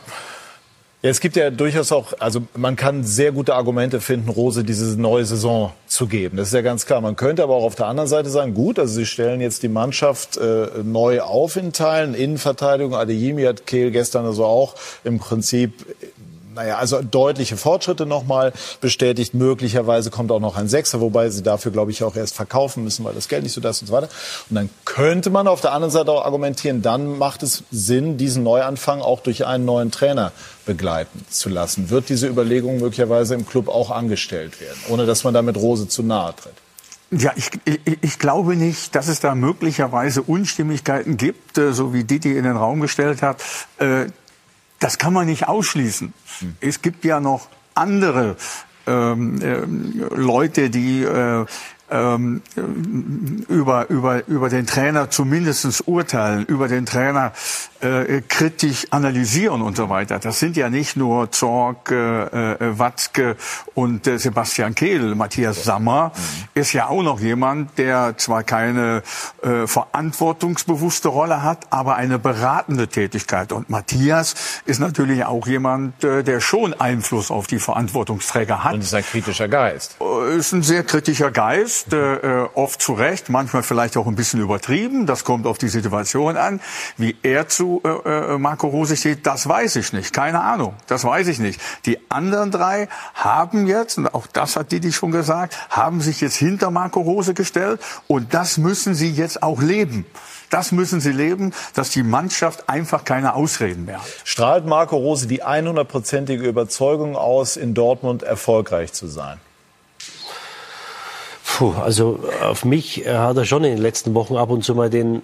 Ja, es gibt ja durchaus auch, also man kann sehr gute Argumente finden, Rose diese neue Saison zu geben. Das ist ja ganz klar. Man könnte aber auch auf der anderen Seite sagen, gut, also sie stellen jetzt die Mannschaft äh, neu auf in Teilen. Innenverteidigung, Adeyemi hat Kehl gestern also auch im Prinzip naja, also deutliche Fortschritte nochmal bestätigt. Möglicherweise kommt auch noch ein Sechser, wobei sie dafür, glaube ich, auch erst verkaufen müssen, weil das Geld nicht so das und so weiter. Und dann könnte man auf der anderen Seite auch argumentieren, dann macht es Sinn, diesen Neuanfang auch durch einen neuen Trainer begleiten zu lassen. Wird diese Überlegung möglicherweise im Club auch angestellt werden, ohne dass man damit Rose zu nahe tritt? Ja, ich, ich, ich glaube nicht, dass es da möglicherweise Unstimmigkeiten gibt, äh, so wie Didi in den Raum gestellt hat. Das kann man nicht ausschließen. Hm. Es gibt ja noch andere ähm, äh, Leute, die äh, ähm, über, über, über den Trainer zumindestens urteilen, über den Trainer äh, kritisch analysieren und so weiter. Das sind ja nicht nur Zorg, äh, äh, Watzke und äh, Sebastian Kehl. Matthias Sammer mhm. ist ja auch noch jemand, der zwar keine äh, verantwortungsbewusste Rolle hat, aber eine beratende Tätigkeit. Und Matthias ist natürlich auch jemand, äh, der schon Einfluss auf die Verantwortungsträger hat. Und ist ein kritischer Geist. Äh, ist ein sehr kritischer Geist, äh, oft zu Recht, manchmal vielleicht auch ein bisschen übertrieben. Das kommt auf die Situation an, wie er zu äh, äh, Marco Rose steht, das weiß ich nicht. Keine Ahnung. Das weiß ich nicht. Die anderen drei haben jetzt, und auch das hat Didi schon gesagt, haben sich jetzt hinter Marco Rose gestellt. Und das müssen sie jetzt auch leben. Das müssen sie leben, dass die Mannschaft einfach keine Ausreden mehr hat. Strahlt Marco Rose die 100-prozentige Überzeugung aus, in Dortmund erfolgreich zu sein? Puh, also auf mich hat er schon in den letzten Wochen ab und zu mal den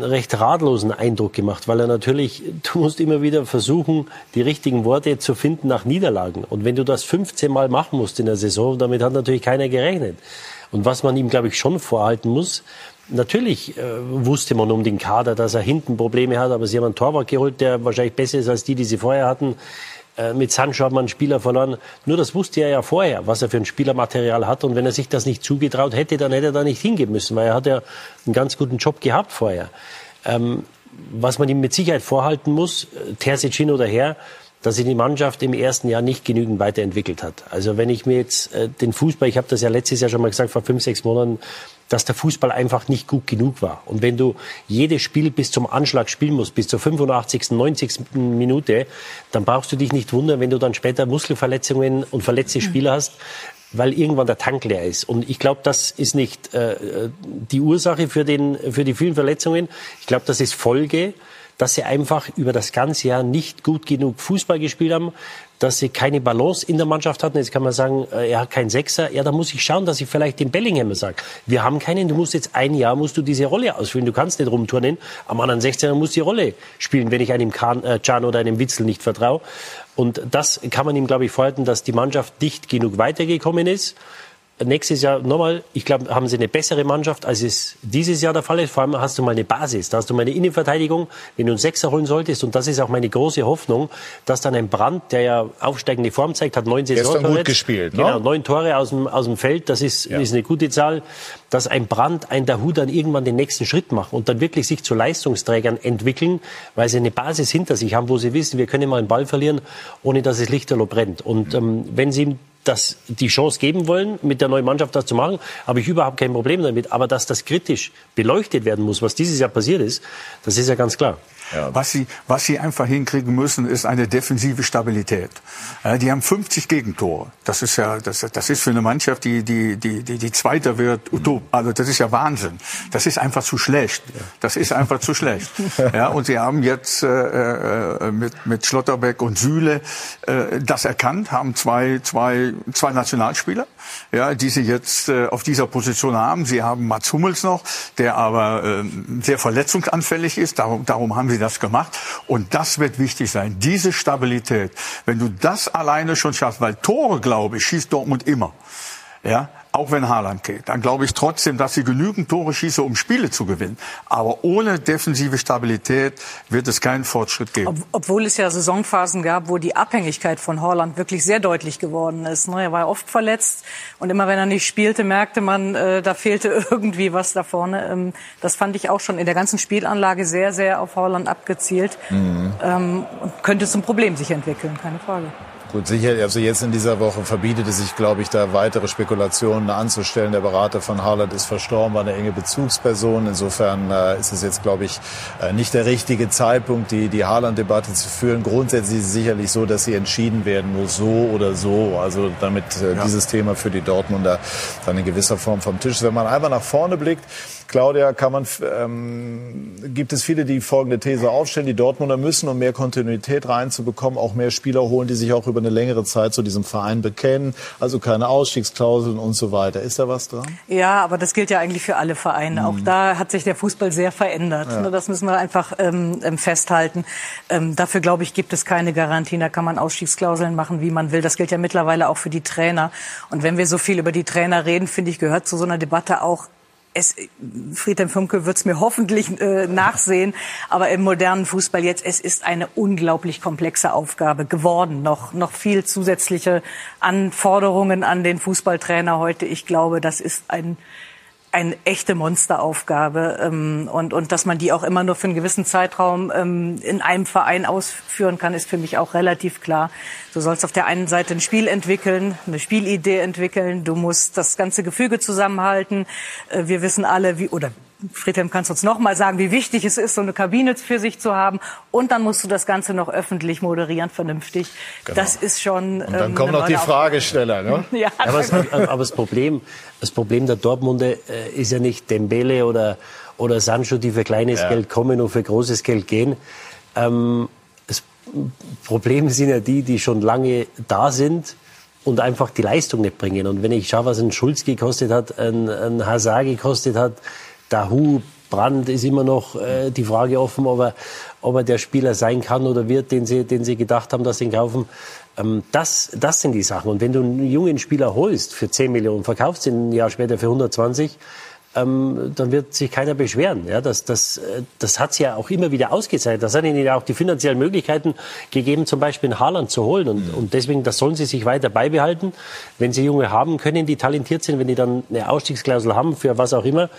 recht ratlosen Eindruck gemacht, weil er natürlich, *laughs* du musst immer wieder versuchen, die richtigen Worte zu finden nach Niederlagen. Und wenn du das 15 Mal machen musst in der Saison, damit hat natürlich keiner gerechnet. Und was man ihm, glaube ich, schon vorhalten muss, Natürlich äh, wusste man um den Kader, dass er hinten Probleme hat, aber sie haben einen Torwart geholt, der wahrscheinlich besser ist als die, die sie vorher hatten. Äh, mit Sancho hat man einen Spieler verloren. Nur das wusste er ja vorher, was er für ein Spielermaterial hat. Und wenn er sich das nicht zugetraut hätte, dann hätte er da nicht hingehen müssen, weil er hat ja einen ganz guten Job gehabt vorher. Ähm, was man ihm mit Sicherheit vorhalten muss, äh, Terzic hin oder her, dass sich die Mannschaft im ersten Jahr nicht genügend weiterentwickelt hat. Also wenn ich mir jetzt äh, den Fußball, ich habe das ja letztes Jahr schon mal gesagt, vor fünf, sechs Monaten, dass der Fußball einfach nicht gut genug war. Und wenn du jedes Spiel bis zum Anschlag spielen musst, bis zur 85., 90. Minute, dann brauchst du dich nicht wundern, wenn du dann später Muskelverletzungen und verletzte mhm. Spieler hast, weil irgendwann der Tank leer ist. Und ich glaube, das ist nicht äh, die Ursache für, den, für die vielen Verletzungen. Ich glaube, das ist Folge dass sie einfach über das ganze Jahr nicht gut genug Fußball gespielt haben, dass sie keine Balance in der Mannschaft hatten. Jetzt kann man sagen, äh, er hat keinen Sechser. Ja, da muss ich schauen, dass ich vielleicht den Bellingham sage. Wir haben keinen. Du musst jetzt ein Jahr musst du diese Rolle ausfüllen. Du kannst nicht rumturnen. Am anderen 16er muss die Rolle spielen, wenn ich einem Can äh, oder einem Witzel nicht vertraue. Und das kann man ihm, glaube ich, vorhalten, dass die Mannschaft nicht genug weitergekommen ist nächstes Jahr nochmal, ich glaube, haben sie eine bessere Mannschaft, als es dieses Jahr der Fall ist. Vor allem hast du mal eine Basis, da hast du mal eine Innenverteidigung, wenn du einen Sechser holen solltest. Und das ist auch meine große Hoffnung, dass dann ein Brand, der ja aufsteigende Form zeigt, hat neun Saisontore. Gestern gut gespielt, ne? Genau, neun Tore aus dem, aus dem Feld, das ist, ja. ist eine gute Zahl. Dass ein Brand, ein Dahu dann irgendwann den nächsten Schritt macht und dann wirklich sich zu Leistungsträgern entwickeln, weil sie eine Basis hinter sich haben, wo sie wissen, wir können mal einen Ball verlieren, ohne dass es lichterloh brennt. Und ähm, wenn sie das die Chance geben wollen, mit der neuen Mannschaft das zu machen, habe ich überhaupt kein Problem damit. Aber dass das kritisch beleuchtet werden muss, was dieses Jahr passiert ist, das ist ja ganz klar. Ja. Was sie, was sie einfach hinkriegen müssen, ist eine defensive Stabilität. Ja, die haben 50 Gegentore. Das ist ja, das, das ist für eine Mannschaft, die, die, die, die, die Zweiter wird, utop. Also das ist ja Wahnsinn. Das ist einfach zu schlecht. Das ist einfach zu schlecht. *laughs* Ja, und sie haben jetzt äh, äh, mit, mit Schlotterbeck und Süle äh, das erkannt, haben zwei, zwei, zwei Nationalspieler, ja, die sie jetzt äh, auf dieser Position haben. Sie haben Mats Hummels noch, der aber äh, sehr verletzungsanfällig ist. Darum, darum haben sie das gemacht. Und das wird wichtig sein. Diese Stabilität. Wenn du das alleine schon schaffst, weil Tore, glaube ich, schießt Dortmund immer. Ja, auch wenn Haaland geht, dann glaube ich trotzdem, dass sie genügend Tore schießen, um Spiele zu gewinnen. Aber ohne defensive Stabilität wird es keinen Fortschritt geben. Ob, obwohl es ja Saisonphasen gab, wo die Abhängigkeit von Haaland wirklich sehr deutlich geworden ist. Ne? Er war oft verletzt und immer wenn er nicht spielte, merkte man, äh, da fehlte *laughs* irgendwie was da vorne. Ähm, das fand ich auch schon in der ganzen Spielanlage sehr, sehr auf Haaland abgezielt. Mhm. Ähm, könnte zum Problem sich entwickeln, keine Frage. Gut, sicher, also jetzt in dieser Woche verbietet es sich, glaube ich, da weitere Spekulationen anzustellen. Der Berater von Haaland ist verstorben, war eine enge Bezugsperson. Insofern äh, ist es jetzt, glaube ich, äh, nicht der richtige Zeitpunkt, die, die Haaland-Debatte zu führen. Grundsätzlich ist es sicherlich so, dass sie entschieden werden muss, so oder so. Also damit äh, ja. dieses Thema für die Dortmunder dann in gewisser Form vom Tisch ist. Wenn man einfach nach vorne blickt, Claudia, kann man, ähm, gibt es viele, die folgende These aufstellen, die Dortmunder müssen, um mehr Kontinuität reinzubekommen, auch mehr Spieler holen, die sich auch über eine längere Zeit zu diesem Verein bekennen, also keine Ausstiegsklauseln und so weiter. Ist da was dran? Ja, aber das gilt ja eigentlich für alle Vereine. Mhm. Auch da hat sich der Fußball sehr verändert. Ja. Das müssen wir einfach ähm, ähm, festhalten. Ähm, dafür, glaube ich, gibt es keine Garantien. Da kann man Ausstiegsklauseln machen, wie man will. Das gilt ja mittlerweile auch für die Trainer. Und wenn wir so viel über die Trainer reden, finde ich, gehört zu so einer Debatte auch es, Friedhelm Funke wird es mir hoffentlich äh, nachsehen, aber im modernen Fußball jetzt, es ist eine unglaublich komplexe Aufgabe geworden. Noch, noch viel zusätzliche Anforderungen an den Fußballtrainer heute. Ich glaube, das ist ein eine echte Monsteraufgabe ähm, und, und dass man die auch immer nur für einen gewissen Zeitraum ähm, in einem Verein ausführen kann, ist für mich auch relativ klar. Du sollst auf der einen Seite ein Spiel entwickeln, eine Spielidee entwickeln, du musst das ganze Gefüge zusammenhalten. Äh, wir wissen alle, wie oder Friedhelm, kannst du uns noch mal sagen, wie wichtig es ist, so eine Kabine für sich zu haben. Und dann musst du das Ganze noch öffentlich moderieren, vernünftig. Genau. Das ist schon. Und dann ähm, kommen noch die Fragesteller. Ne? *laughs* ja. aber, das, aber, das, Problem, das Problem der Dortmunder äh, ist ja nicht Dembele oder, oder Sancho, die für kleines ja. Geld kommen und für großes Geld gehen. Ähm, das Problem sind ja die, die schon lange da sind und einfach die Leistung nicht bringen. Und wenn ich schaue, was ein Schulz gekostet hat, ein, ein Hazard gekostet hat, Dahu, Brand ist immer noch äh, die Frage offen, ob er, ob er der Spieler sein kann oder wird, den sie, den sie gedacht haben, dass sie ihn kaufen. Ähm, das, das sind die Sachen. Und wenn du einen jungen Spieler holst für 10 Millionen, verkaufst ihn ein Jahr später für 120, ähm, dann wird sich keiner beschweren. Ja, das, das, äh, das hat ja auch immer wieder ausgezeichnet. Das hat ihnen ja auch die finanziellen Möglichkeiten gegeben, zum Beispiel in Haaland zu holen. Und, mhm. und deswegen, das sollen sie sich weiter beibehalten. Wenn sie Junge haben können, die talentiert sind, wenn die dann eine Ausstiegsklausel haben, für was auch immer,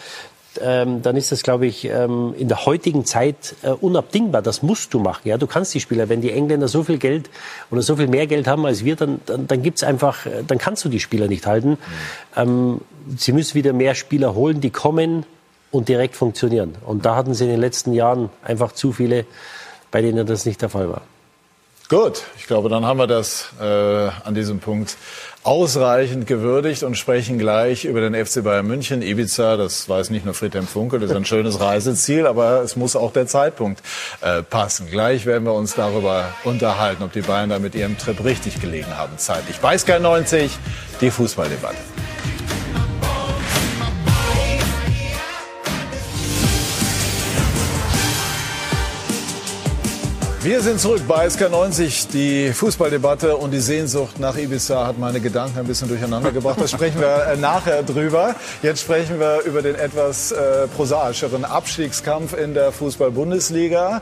ähm, dann ist das, glaube ich, ähm, in der heutigen Zeit äh, unabdingbar. Das musst du machen. Ja, du kannst die Spieler, wenn die Engländer so viel Geld oder so viel mehr Geld haben als wir, dann, dann, dann gibt's einfach, äh, dann kannst du die Spieler nicht halten. Mhm. Ähm, sie müssen wieder mehr Spieler holen, die kommen und direkt funktionieren. Und da hatten sie in den letzten Jahren einfach zu viele, bei denen das nicht der Fall war. Gut, ich glaube, dann haben wir das äh, an diesem Punkt ausreichend gewürdigt und sprechen gleich über den FC Bayern München. Ibiza, das weiß nicht nur Friedhelm Funkel, das ist ein schönes Reiseziel, aber es muss auch der Zeitpunkt äh, passen. Gleich werden wir uns darüber unterhalten, ob die Bayern da mit ihrem Trip richtig gelegen haben zeitlich. Bei Sky 90, die Fußballdebatte. Wir sind zurück bei SK90. Die Fußballdebatte und die Sehnsucht nach Ibiza hat meine Gedanken ein bisschen durcheinander gebracht. Da sprechen wir äh, nachher drüber. Jetzt sprechen wir über den etwas äh, prosaischeren Abstiegskampf in der Fußball-Bundesliga,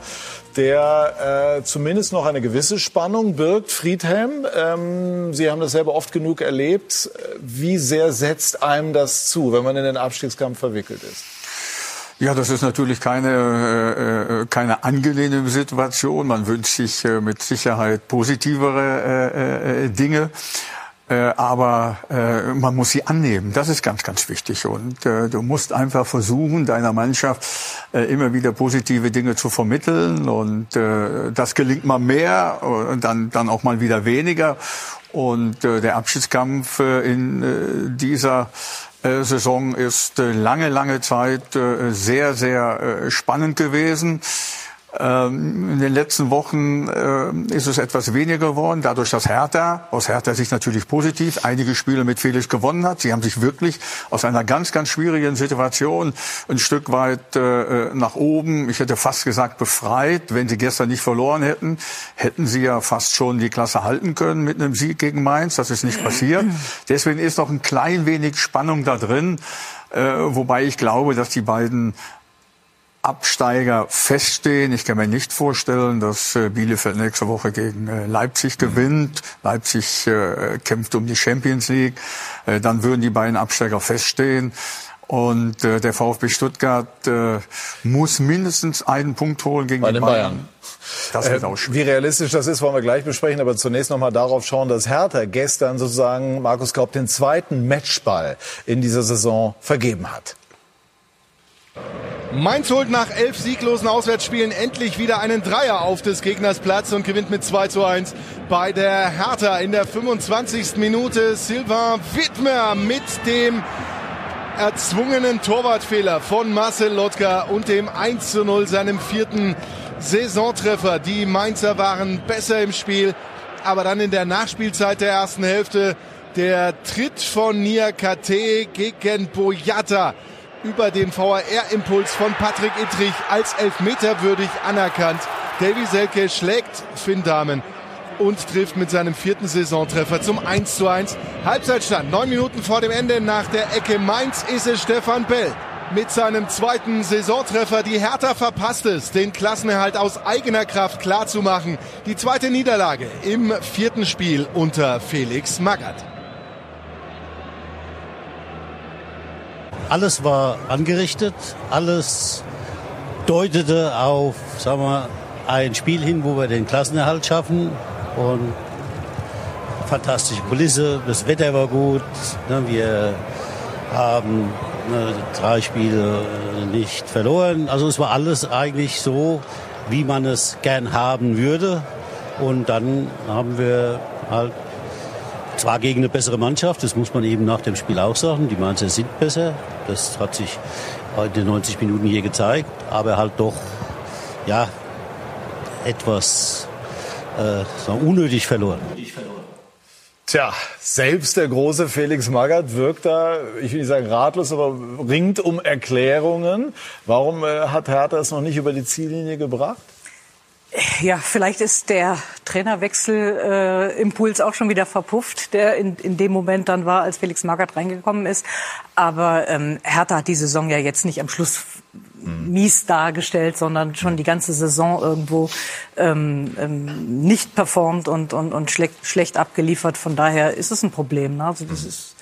der äh, zumindest noch eine gewisse Spannung birgt. Friedhelm, ähm, Sie haben das selber oft genug erlebt. Wie sehr setzt einem das zu, wenn man in den Abstiegskampf verwickelt ist? Ja, das ist natürlich keine, äh, äh, keine angenehme Situation. Man wünscht sich äh, mit Sicherheit positivere äh, äh, Dinge. Äh, aber äh, man muss sie annehmen. Das ist ganz, ganz wichtig. Und äh, du musst einfach versuchen, deiner Mannschaft äh, immer wieder positive Dinge zu vermitteln. Und äh, das gelingt mal mehr und dann, dann auch mal wieder weniger. Und äh, der Abschiedskampf äh, in äh, dieser äh, Saison ist äh, lange, lange Zeit äh, sehr, sehr äh, spannend gewesen. Ähm, in den letzten Wochen äh, ist es etwas weniger geworden, dadurch, dass Hertha, aus Hertha sich natürlich positiv, einige Spiele mit Felix gewonnen hat. Sie haben sich wirklich aus einer ganz, ganz schwierigen Situation ein Stück weit äh, nach oben, ich hätte fast gesagt, befreit. Wenn sie gestern nicht verloren hätten, hätten sie ja fast schon die Klasse halten können mit einem Sieg gegen Mainz. Das ist nicht passiert. *clears throat* Deswegen ist noch ein klein wenig Spannung da drin. Äh, wobei ich glaube, dass die beiden Absteiger feststehen. Ich kann mir nicht vorstellen, dass äh, Bielefeld nächste Woche gegen äh, Leipzig gewinnt. Leipzig äh, kämpft um die Champions League. Dann würden die beiden Absteiger feststehen. Und der VfB Stuttgart muss mindestens einen Punkt holen gegen Bei die Bayern. Bayern. Das wird auch Wie realistisch das ist, wollen wir gleich besprechen. Aber zunächst noch mal darauf schauen, dass Hertha gestern sozusagen, Markus Kaup, den zweiten Matchball in dieser Saison vergeben hat. Mainz holt nach elf sieglosen Auswärtsspielen endlich wieder einen Dreier auf des Gegners Platz und gewinnt mit 2 zu 1 bei der Hertha in der 25. Minute. Sylvain Wittmer mit dem erzwungenen Torwartfehler von Marcel Lotka und dem 1 zu 0, seinem vierten Saisontreffer. Die Mainzer waren besser im Spiel, aber dann in der Nachspielzeit der ersten Hälfte der Tritt von Niakate gegen Boyata über den VAR-Impuls von Patrick Ittrich als elfmeterwürdig anerkannt. Davy Selke schlägt Finn Dahmen und trifft mit seinem vierten Saisontreffer zum 1 zu 1. Halbzeitstand, neun Minuten vor dem Ende nach der Ecke Mainz ist es Stefan Bell mit seinem zweiten Saisontreffer. Die Hertha verpasst es, den Klassenerhalt aus eigener Kraft klarzumachen. Die zweite Niederlage im vierten Spiel unter Felix Magath. Alles war angerichtet, alles deutete auf, sagen wir, ein Spiel hin, wo wir den Klassenerhalt schaffen. Und fantastische Kulisse, das Wetter war gut, ne, wir haben ne, drei Spiele nicht verloren, also es war alles eigentlich so, wie man es gern haben würde. Und dann haben wir halt zwar gegen eine bessere Mannschaft, das muss man eben nach dem Spiel auch sagen. Die Mainzer sind besser. Das hat sich in den 90 Minuten hier gezeigt. Aber halt doch, ja, etwas äh, unnötig verloren. Tja, selbst der große Felix Magath wirkt da, ich will nicht sagen ratlos, aber ringt um Erklärungen. Warum äh, hat Hertha es noch nicht über die Ziellinie gebracht? Ja, vielleicht ist der Trainerwechselimpuls äh, auch schon wieder verpufft, der in, in dem Moment dann war, als Felix Magath reingekommen ist. Aber ähm, Hertha hat die Saison ja jetzt nicht am Schluss mies dargestellt, sondern schon die ganze Saison irgendwo ähm, ähm, nicht performt und, und, und schlecht, schlecht abgeliefert. Von daher ist es ein Problem. Ne? Also das ist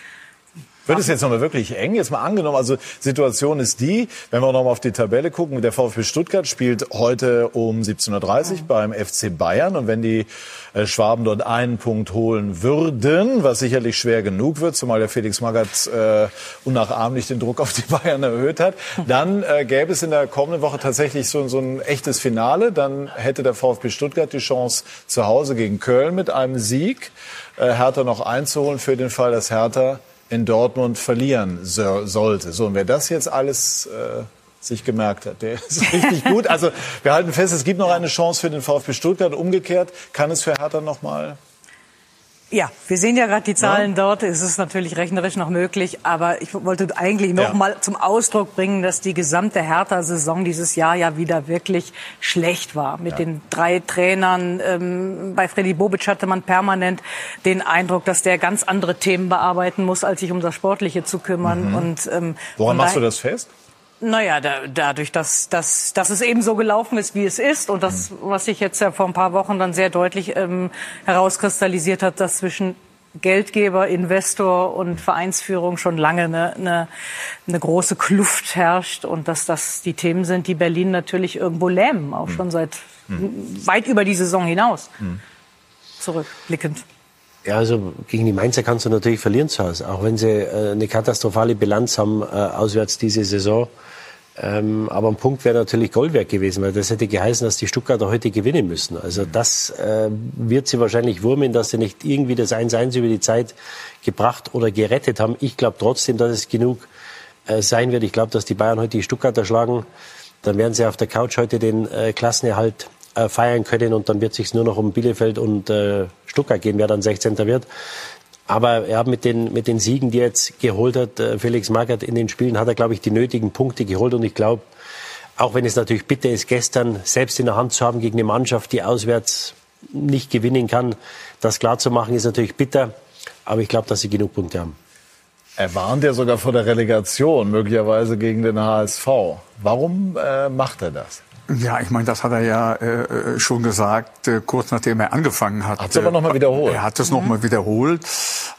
wird es jetzt nochmal wirklich eng? Jetzt mal angenommen, also Situation ist die, wenn wir nochmal auf die Tabelle gucken, der VfB Stuttgart spielt heute um 17.30 Uhr beim FC Bayern und wenn die äh, Schwaben dort einen Punkt holen würden, was sicherlich schwer genug wird, zumal der Felix Magath äh, unnachahmlich den Druck auf die Bayern erhöht hat, dann äh, gäbe es in der kommenden Woche tatsächlich so, so ein echtes Finale. Dann hätte der VfB Stuttgart die Chance zu Hause gegen Köln mit einem Sieg äh, Hertha noch einzuholen für den Fall, dass Hertha in Dortmund verlieren so, sollte. So, und wer das jetzt alles äh, sich gemerkt hat, der *laughs* ist richtig gut. Also wir halten fest, es gibt noch eine Chance für den VfB Stuttgart. Umgekehrt kann es für Hertha noch mal ja, wir sehen ja gerade die Zahlen ja. dort. Es ist natürlich rechnerisch noch möglich, aber ich wollte eigentlich noch ja. mal zum Ausdruck bringen, dass die gesamte Hertha-Saison dieses Jahr ja wieder wirklich schlecht war. Mit ja. den drei Trainern. Ähm, bei Freddy Bobic hatte man permanent den Eindruck, dass der ganz andere Themen bearbeiten muss, als sich um das Sportliche zu kümmern. Mhm. Und ähm, woran machst du das fest? Naja, da, dadurch, dass, dass, dass es eben so gelaufen ist, wie es ist und das, was sich jetzt ja vor ein paar Wochen dann sehr deutlich ähm, herauskristallisiert hat, dass zwischen Geldgeber, Investor und Vereinsführung schon lange eine, eine, eine große Kluft herrscht und dass das die Themen sind, die Berlin natürlich irgendwo lähmen, auch mhm. schon seit mhm. weit über die Saison hinaus. Mhm. Zurückblickend. Ja, also gegen die Mainzer kannst du natürlich verlieren zu Hause, auch wenn sie äh, eine katastrophale Bilanz haben äh, auswärts diese Saison. Ähm, aber ein Punkt wäre natürlich Gold wert gewesen, weil das hätte geheißen, dass die Stuttgarter heute gewinnen müssen. Also das äh, wird sie wahrscheinlich wurmen, dass sie nicht irgendwie das 1-1 über die Zeit gebracht oder gerettet haben. Ich glaube trotzdem, dass es genug äh, sein wird. Ich glaube, dass die Bayern heute die Stuttgarter schlagen. Dann werden sie auf der Couch heute den äh, Klassenerhalt äh, feiern können und dann wird sich nur noch um Bielefeld und äh, Stuttgart gehen, wer dann 16. wird. Aber er hat mit den, mit den Siegen, die er jetzt geholt hat, äh, Felix Magath in den Spielen, hat er, glaube ich, die nötigen Punkte geholt. Und ich glaube, auch wenn es natürlich bitter ist, gestern selbst in der Hand zu haben gegen eine Mannschaft, die auswärts nicht gewinnen kann, das klar zu machen, ist natürlich bitter. Aber ich glaube, dass sie genug Punkte haben. Er warnt ja sogar vor der Relegation, möglicherweise gegen den HSV. Warum äh, macht er das? Ja, ich meine, das hat er ja äh, schon gesagt, äh, kurz nachdem er angefangen hat. Hat es aber nochmal wiederholt. Er hat es mhm. nochmal wiederholt.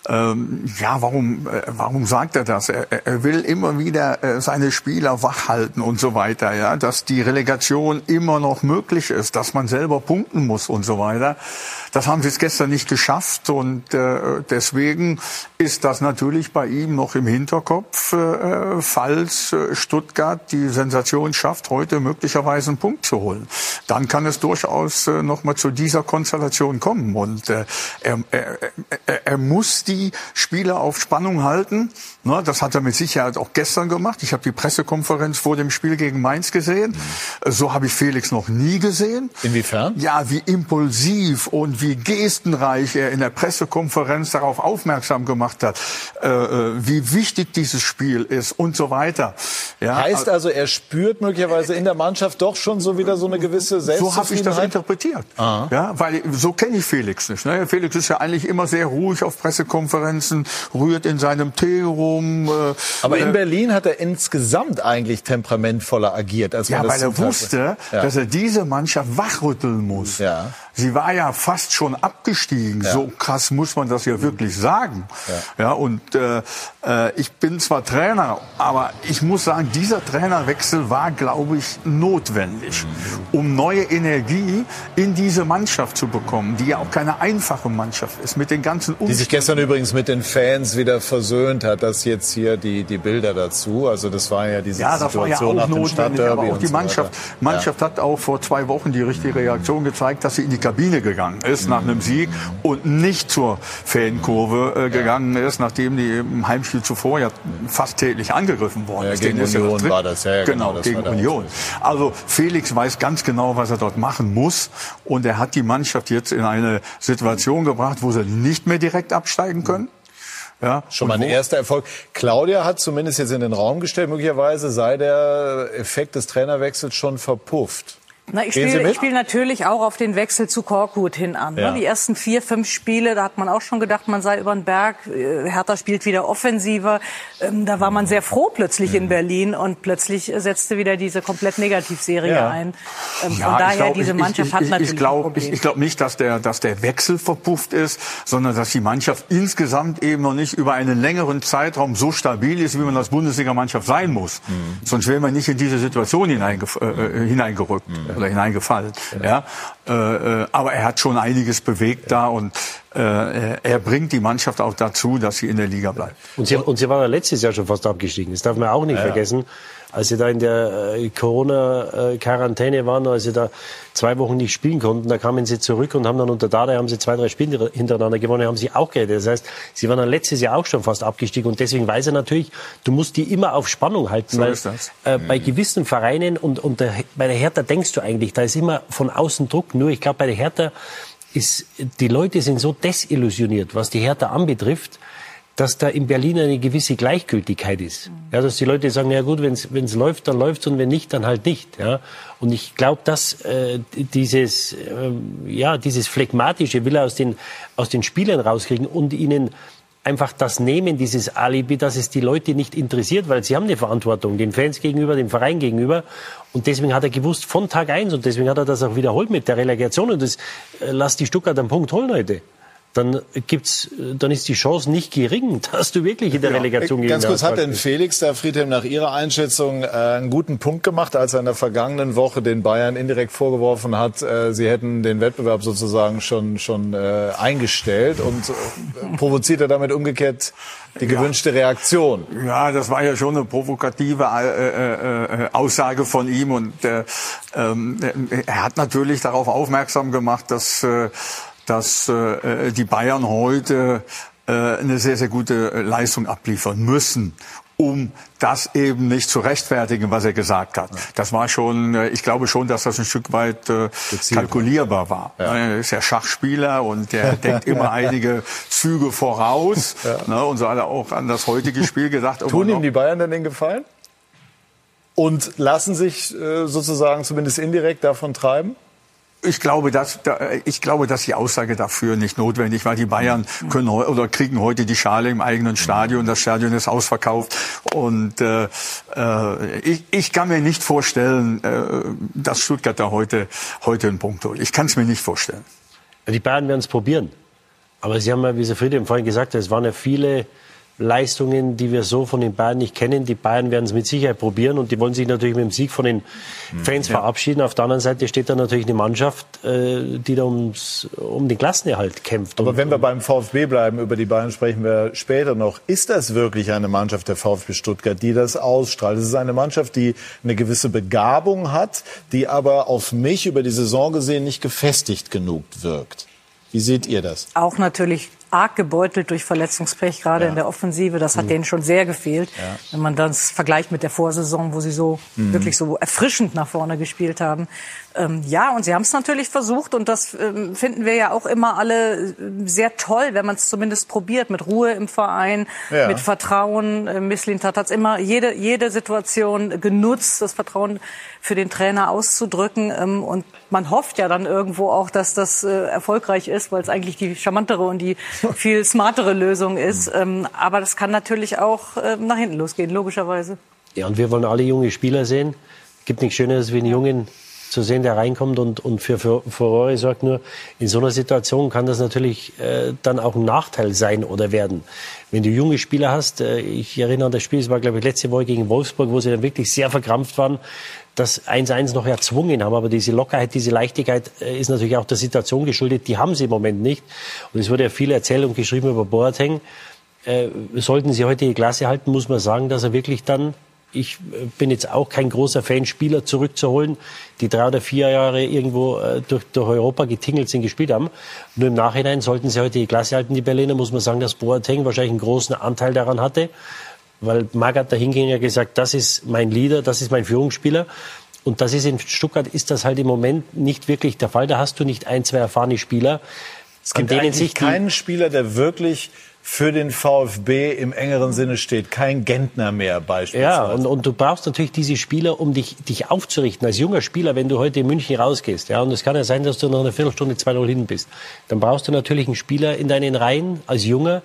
Ähm, ja, warum, äh, warum sagt er das? Er, er will immer wieder äh, seine Spieler wachhalten und so weiter, ja, dass die Relegation immer noch möglich ist, dass man selber punkten muss und so weiter. Das haben sie es gestern nicht geschafft und äh, deswegen ist das natürlich bei ihm noch im Hinterkopf, äh, falls äh, Stuttgart die Sensation schafft, heute möglicherweise einen Punkt zu holen. Dann kann es durchaus äh, noch mal zu dieser Konstellation kommen und äh, er, er, er, er muss die Spieler auf Spannung halten. Ne, das hat er mit Sicherheit auch gestern gemacht. Ich habe die Pressekonferenz vor dem Spiel gegen Mainz gesehen. Mhm. So habe ich Felix noch nie gesehen. Inwiefern? Ja, wie impulsiv und wie gestenreich er in der Pressekonferenz darauf aufmerksam gemacht hat, äh, äh, wie wichtig dieses Spiel ist und so weiter. Ja, heißt also, er spürt möglicherweise in der Mannschaft doch schon so wieder so eine gewisse Selbstzufriedenheit? So habe ich das interpretiert. Aha. Ja, weil so kenne ich Felix nicht. Ne? Felix ist ja eigentlich immer sehr ruhig auf Pressekonferenzen, rührt in seinem Tee rum. Äh, Aber in äh, Berlin hat er insgesamt eigentlich temperamentvoller agiert, als man ja, das weil er wusste, ja. dass er diese Mannschaft wachrütteln muss. Ja. Sie war ja fast schon abgestiegen. Ja. So krass muss man das ja wirklich sagen. Ja, ja und äh, äh, ich bin zwar Trainer, aber ich muss sagen, dieser Trainerwechsel war, glaube ich, notwendig, um neue Energie in diese Mannschaft zu bekommen, die ja auch keine einfache Mannschaft ist, mit den ganzen Umständen. Die sich gestern übrigens mit den Fans wieder versöhnt hat, das jetzt hier die, die Bilder dazu. Also das war ja diese ja, das Situation war ja auch notwendig, aber auch die Mannschaft, so Mannschaft hat auch vor zwei Wochen die richtige Reaktion gezeigt, dass sie in die Kabine gegangen ist mhm. nach einem Sieg und nicht zur Fankurve äh, gegangen ist, nachdem die im Heimspiel zuvor ja fast täglich angegriffen worden ja, ist. Gegen Union war das, ja, ja genau, genau gegen Union. Also Felix weiß ganz genau, was er dort machen muss und er hat die Mannschaft jetzt in eine Situation gebracht, wo sie nicht mehr direkt absteigen können. Ja, Schon mal ein erster Erfolg. Claudia hat zumindest jetzt in den Raum gestellt, möglicherweise sei der Effekt des Trainerwechsels schon verpufft. Na, ich spiele spiel natürlich auch auf den Wechsel zu Korkut hin an. Ne? Ja. Die ersten vier, fünf Spiele, da hat man auch schon gedacht, man sei über den Berg. Äh, Hertha spielt wieder offensiver. Ähm, da war man sehr froh plötzlich in mhm. Berlin und plötzlich setzte wieder diese komplett Negativserie ja. ein. Ähm, ja, von daher, glaub, diese Mannschaft ich, hat ich, natürlich ich glaub, ich, ich glaube nicht, dass der, dass der Wechsel verpufft ist, sondern dass die Mannschaft insgesamt eben noch nicht über einen längeren Zeitraum so stabil ist, wie man als Bundesligamannschaft sein muss. Mhm. Sonst wäre man nicht in diese Situation äh, äh hineingerückt. Mhm oder hineingefallen. Ja. ja. Äh, aber er hat schon einiges bewegt da und äh, er bringt die Mannschaft auch dazu, dass sie in der Liga bleibt. Und sie, und sie waren ja letztes Jahr schon fast abgestiegen. Das darf man auch nicht ja, vergessen als sie da in der äh, Corona-Quarantäne waren, als sie da zwei Wochen nicht spielen konnten, da kamen sie zurück und haben dann unter Dada haben sie zwei, drei Spiele hintereinander gewonnen, haben sie auch gerettet. Das heißt, sie waren dann letztes Jahr auch schon fast abgestiegen und deswegen weiß er natürlich, du musst die immer auf Spannung halten, so weil äh, bei mhm. gewissen Vereinen und, und der, bei der Hertha denkst du eigentlich, da ist immer von außen Druck. Nur ich glaube, bei der Hertha ist, die Leute sind so desillusioniert, was die Hertha anbetrifft, dass da in Berlin eine gewisse Gleichgültigkeit ist. Ja, dass die Leute sagen, ja gut, wenn es läuft, dann läuft's und wenn nicht, dann halt nicht. Ja. Und ich glaube, dass äh, dieses, äh, ja, dieses Phlegmatische will er aus den, aus den Spielern rauskriegen und ihnen einfach das nehmen, dieses Alibi, dass es die Leute nicht interessiert, weil sie haben eine Verantwortung, den Fans gegenüber, dem Verein gegenüber. Und deswegen hat er gewusst, von Tag eins, und deswegen hat er das auch wiederholt mit der Relegation. Und das äh, lasst die Stuttgart einen Punkt holen heute. Dann gibt's, dann ist die Chance nicht gering, *laughs* dass du wirklich in der Relegation gegen Ganz kurz, hat denn Felix da Friedhelm nach Ihrer Einschätzung äh, einen guten Punkt gemacht, als er in der vergangenen Woche den Bayern indirekt vorgeworfen hat, äh, sie hätten den Wettbewerb sozusagen schon schon äh, eingestellt und äh, provoziert er damit umgekehrt die gewünschte Reaktion. Ja, das war ja schon eine provokative äh, äh, äh Aussage von ihm und äh, ähm, er hat natürlich darauf aufmerksam gemacht, dass äh, dass äh, die Bayern heute äh, eine sehr, sehr gute Leistung abliefern müssen, um das eben nicht zu rechtfertigen, was er gesagt hat. Das war schon, äh, ich glaube schon, dass das ein Stück weit äh, kalkulierbar war. Ja. Er ist ja Schachspieler und der denkt immer *laughs* einige Züge voraus. Ja. Ne, und so hat er auch an das heutige Spiel gedacht. Tun ihm die Bayern denn den Gefallen? Und lassen sich äh, sozusagen zumindest indirekt davon treiben? Ich glaube, dass, ich glaube, dass die Aussage dafür nicht notwendig war. Die Bayern können oder kriegen heute die Schale im eigenen Stadion. Das Stadion ist ausverkauft. Und äh, äh, ich, ich kann mir nicht vorstellen, äh, dass Stuttgart da heute, heute einen Punkt holt. Ich kann es mir nicht vorstellen. Die Bayern werden es probieren. Aber Sie haben ja, wie Sie Friedrich vorhin gesagt hat, es waren ja viele Leistungen, die wir so von den Bayern nicht kennen. Die Bayern werden es mit Sicherheit probieren und die wollen sich natürlich mit dem Sieg von den Fans ja. verabschieden. Auf der anderen Seite steht da natürlich eine Mannschaft, äh, die da ums, um den Klassenerhalt kämpft. Aber und, wenn wir beim VfB bleiben, über die Bayern sprechen wir später noch. Ist das wirklich eine Mannschaft der VfB Stuttgart, die das ausstrahlt? Es ist eine Mannschaft, die eine gewisse Begabung hat, die aber auf mich über die Saison gesehen nicht gefestigt genug wirkt. Wie seht ihr das? Auch natürlich arg gebeutelt durch Verletzungspech, gerade ja. in der Offensive. Das hat mhm. denen schon sehr gefehlt. Ja. Wenn man das vergleicht mit der Vorsaison, wo sie so mhm. wirklich so erfrischend nach vorne gespielt haben. Ähm, ja, und sie haben es natürlich versucht und das ähm, finden wir ja auch immer alle äh, sehr toll, wenn man es zumindest probiert, mit Ruhe im Verein, ja. mit Vertrauen. Äh, Misslintat hat immer jede, jede Situation genutzt, das Vertrauen für den Trainer auszudrücken. Ähm, und man hofft ja dann irgendwo auch, dass das äh, erfolgreich ist, weil es eigentlich die charmantere und die *laughs* viel smartere Lösung ist. Ähm, aber das kann natürlich auch äh, nach hinten losgehen, logischerweise. Ja, und wir wollen alle junge Spieler sehen. Es gibt nichts Schöneres wie einen Jungen zu sehen, der reinkommt und, und für, für Furore sorgt. Nur in so einer Situation kann das natürlich äh, dann auch ein Nachteil sein oder werden. Wenn du junge Spieler hast, äh, ich erinnere an das Spiel, es war glaube ich letzte Woche gegen Wolfsburg, wo sie dann wirklich sehr verkrampft waren, das 1-1 noch erzwungen haben. Aber diese Lockerheit, diese Leichtigkeit äh, ist natürlich auch der Situation geschuldet. Die haben sie im Moment nicht. Und es wurde ja viel erzählt und geschrieben über Boateng. Äh, sollten sie heute die Klasse halten, muss man sagen, dass er wirklich dann ich äh, bin jetzt auch kein großer Fan, Spieler zurückzuholen, die drei oder vier Jahre irgendwo äh, durch, durch Europa getingelt sind, gespielt haben. Nur im Nachhinein sollten sie heute die Klasse halten, die Berliner, muss man sagen, dass Boateng wahrscheinlich einen großen Anteil daran hatte. Weil Magath dahin ging ja gesagt, das ist mein Leader, das ist mein Führungsspieler. Und das ist in Stuttgart ist das halt im Moment nicht wirklich der Fall. Da hast du nicht ein, zwei erfahrene Spieler. Es gibt eigentlich sich keinen Spieler, der wirklich für den VfB im engeren Sinne steht. Kein Gentner mehr beispielsweise. Ja, und, und du brauchst natürlich diese Spieler, um dich, dich aufzurichten. Als junger Spieler, wenn du heute in München rausgehst, ja, und es kann ja sein, dass du noch eine Viertelstunde 2-0 hinten bist, dann brauchst du natürlich einen Spieler in deinen Reihen als Junger,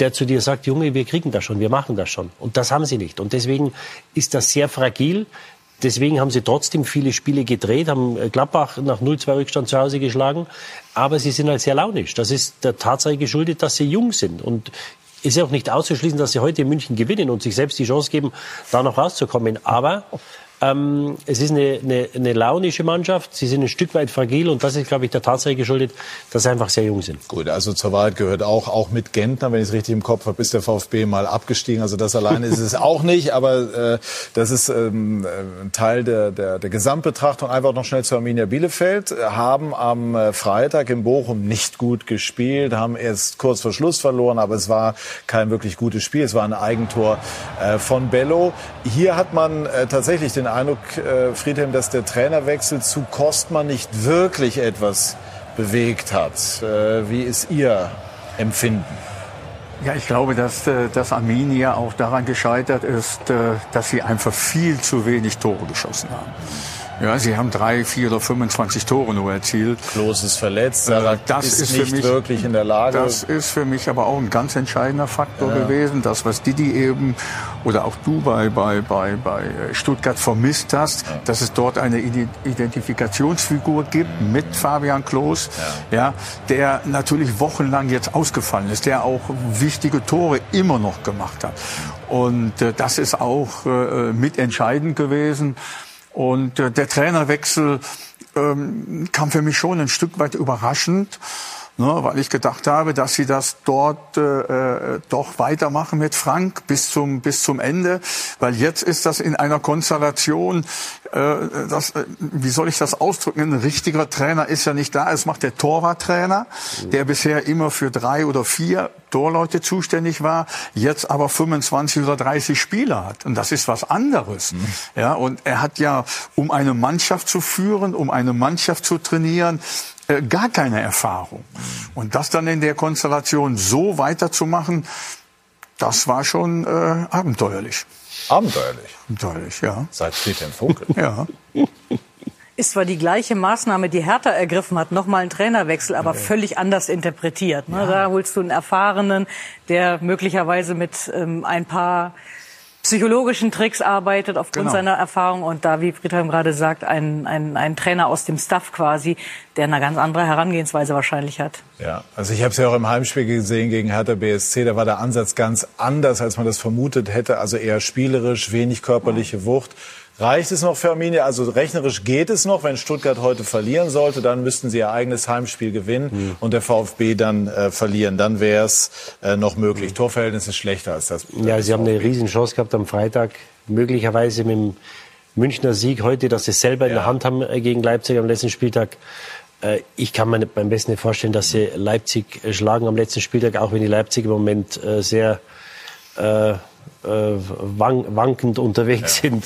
der zu dir sagt, Junge, wir kriegen das schon, wir machen das schon. Und das haben sie nicht. Und deswegen ist das sehr fragil. Deswegen haben sie trotzdem viele Spiele gedreht, haben äh, Gladbach nach 0-2 Rückstand zu Hause geschlagen. Aber sie sind halt sehr launisch. Das ist der Tatsache geschuldet, dass sie jung sind. Und ist ja auch nicht auszuschließen, dass sie heute in München gewinnen und sich selbst die Chance geben, da noch rauszukommen. Aber ähm, es ist eine, eine, eine launische Mannschaft. Sie sind ein Stück weit fragil und das ist, glaube ich, der Tatsache geschuldet, dass sie einfach sehr jung sind. Gut, also zur Wahrheit gehört auch, auch mit Gentner, wenn ich es richtig im Kopf habe, ist der VfB mal abgestiegen. Also das alleine ist es auch nicht, aber äh, das ist ähm, ein Teil der, der, der Gesamtbetrachtung. Einfach noch schnell zu Arminia Bielefeld. Haben am äh, Freitag in Bochum nicht gut gespielt, haben erst kurz vor Schluss verloren, aber es war kein wirklich gutes Spiel. Es war ein Eigentor äh, von Bello. Hier hat man äh, tatsächlich den Eindruck, äh, Friedhelm, dass der Trainerwechsel zu Kostmann nicht wirklich etwas bewegt hat. Äh, wie ist Ihr Empfinden? Ja, ich glaube, dass, äh, dass Arminia auch daran gescheitert ist, dass sie einfach viel zu wenig Tore geschossen haben. Ja, sie haben drei, vier oder 25 Tore nur erzielt. Klos ist verletzt, Salah das ist, ist nicht für mich, wirklich in der Lage. Das ist für mich aber auch ein ganz entscheidender Faktor Ja. gewesen. Das, was Didi eben oder auch du bei, bei, bei, bei Stuttgart vermisst hast, dass es dort eine Ide- Identifikationsfigur gibt mit Fabian Klos, ja. der natürlich wochenlang jetzt ausgefallen ist, der auch wichtige Tore immer noch gemacht hat. Und äh, das ist auch äh, mitentscheidend gewesen. Und äh, der Trainerwechsel ähm, kam für mich schon ein Stück weit überraschend, ne, weil ich gedacht habe, dass sie das dort äh, äh, doch weitermachen mit Frank bis zum bis zum Ende, weil jetzt ist das in einer Konstellation, äh, das, äh, wie soll ich das ausdrücken? Ein richtiger Trainer ist ja nicht da. Es macht der Torwarttrainer, der bisher immer für drei oder vier Torleute zuständig war, jetzt aber 25 oder 30 Spieler hat. Und das ist was anderes. Ja, und er hat ja, um eine Mannschaft zu führen, um eine Mannschaft zu trainieren, äh, gar keine Erfahrung. Und das dann in der Konstellation so weiterzumachen, das war schon äh, abenteuerlich. Abenteuerlich. Abenteuerlich, ja. Seit Friedhelm Funkel. *laughs* Ja. Ist zwar die gleiche Maßnahme, die Hertha ergriffen hat, nochmal ein Trainerwechsel, aber völlig anders interpretiert. Ne? Da holst du einen Erfahrenen, der möglicherweise mit ähm, ein paar psychologischen Tricks arbeitet aufgrund Genau. seiner Erfahrung und da, wie Friedhelm gerade sagt, ein, ein, ein Trainer aus dem Staff quasi, der eine ganz andere Herangehensweise wahrscheinlich hat. Ja, also ich habe es ja auch im Heimspiel gesehen gegen Hertha BSC. Da war der Ansatz ganz anders, als man das vermutet hätte. Also eher spielerisch, wenig körperliche Wucht. Reicht es noch für Arminia? Also rechnerisch geht es noch. Wenn Stuttgart heute verlieren sollte, dann müssten sie ihr eigenes Heimspiel gewinnen und der VfB dann äh, verlieren. Dann wäre es äh, noch möglich. Torverhältnis ist schlechter als das. Ja, sie haben eine Riesenchance gehabt am Freitag, möglicherweise mit dem Münchner Sieg heute, dass sie es selber in der Hand haben äh, gegen Leipzig am letzten Spieltag. Äh, Ich kann mir beim besten nicht vorstellen, dass sie Leipzig schlagen am letzten Spieltag, auch wenn die Leipzig im Moment äh, sehr äh, wank wankend unterwegs sind.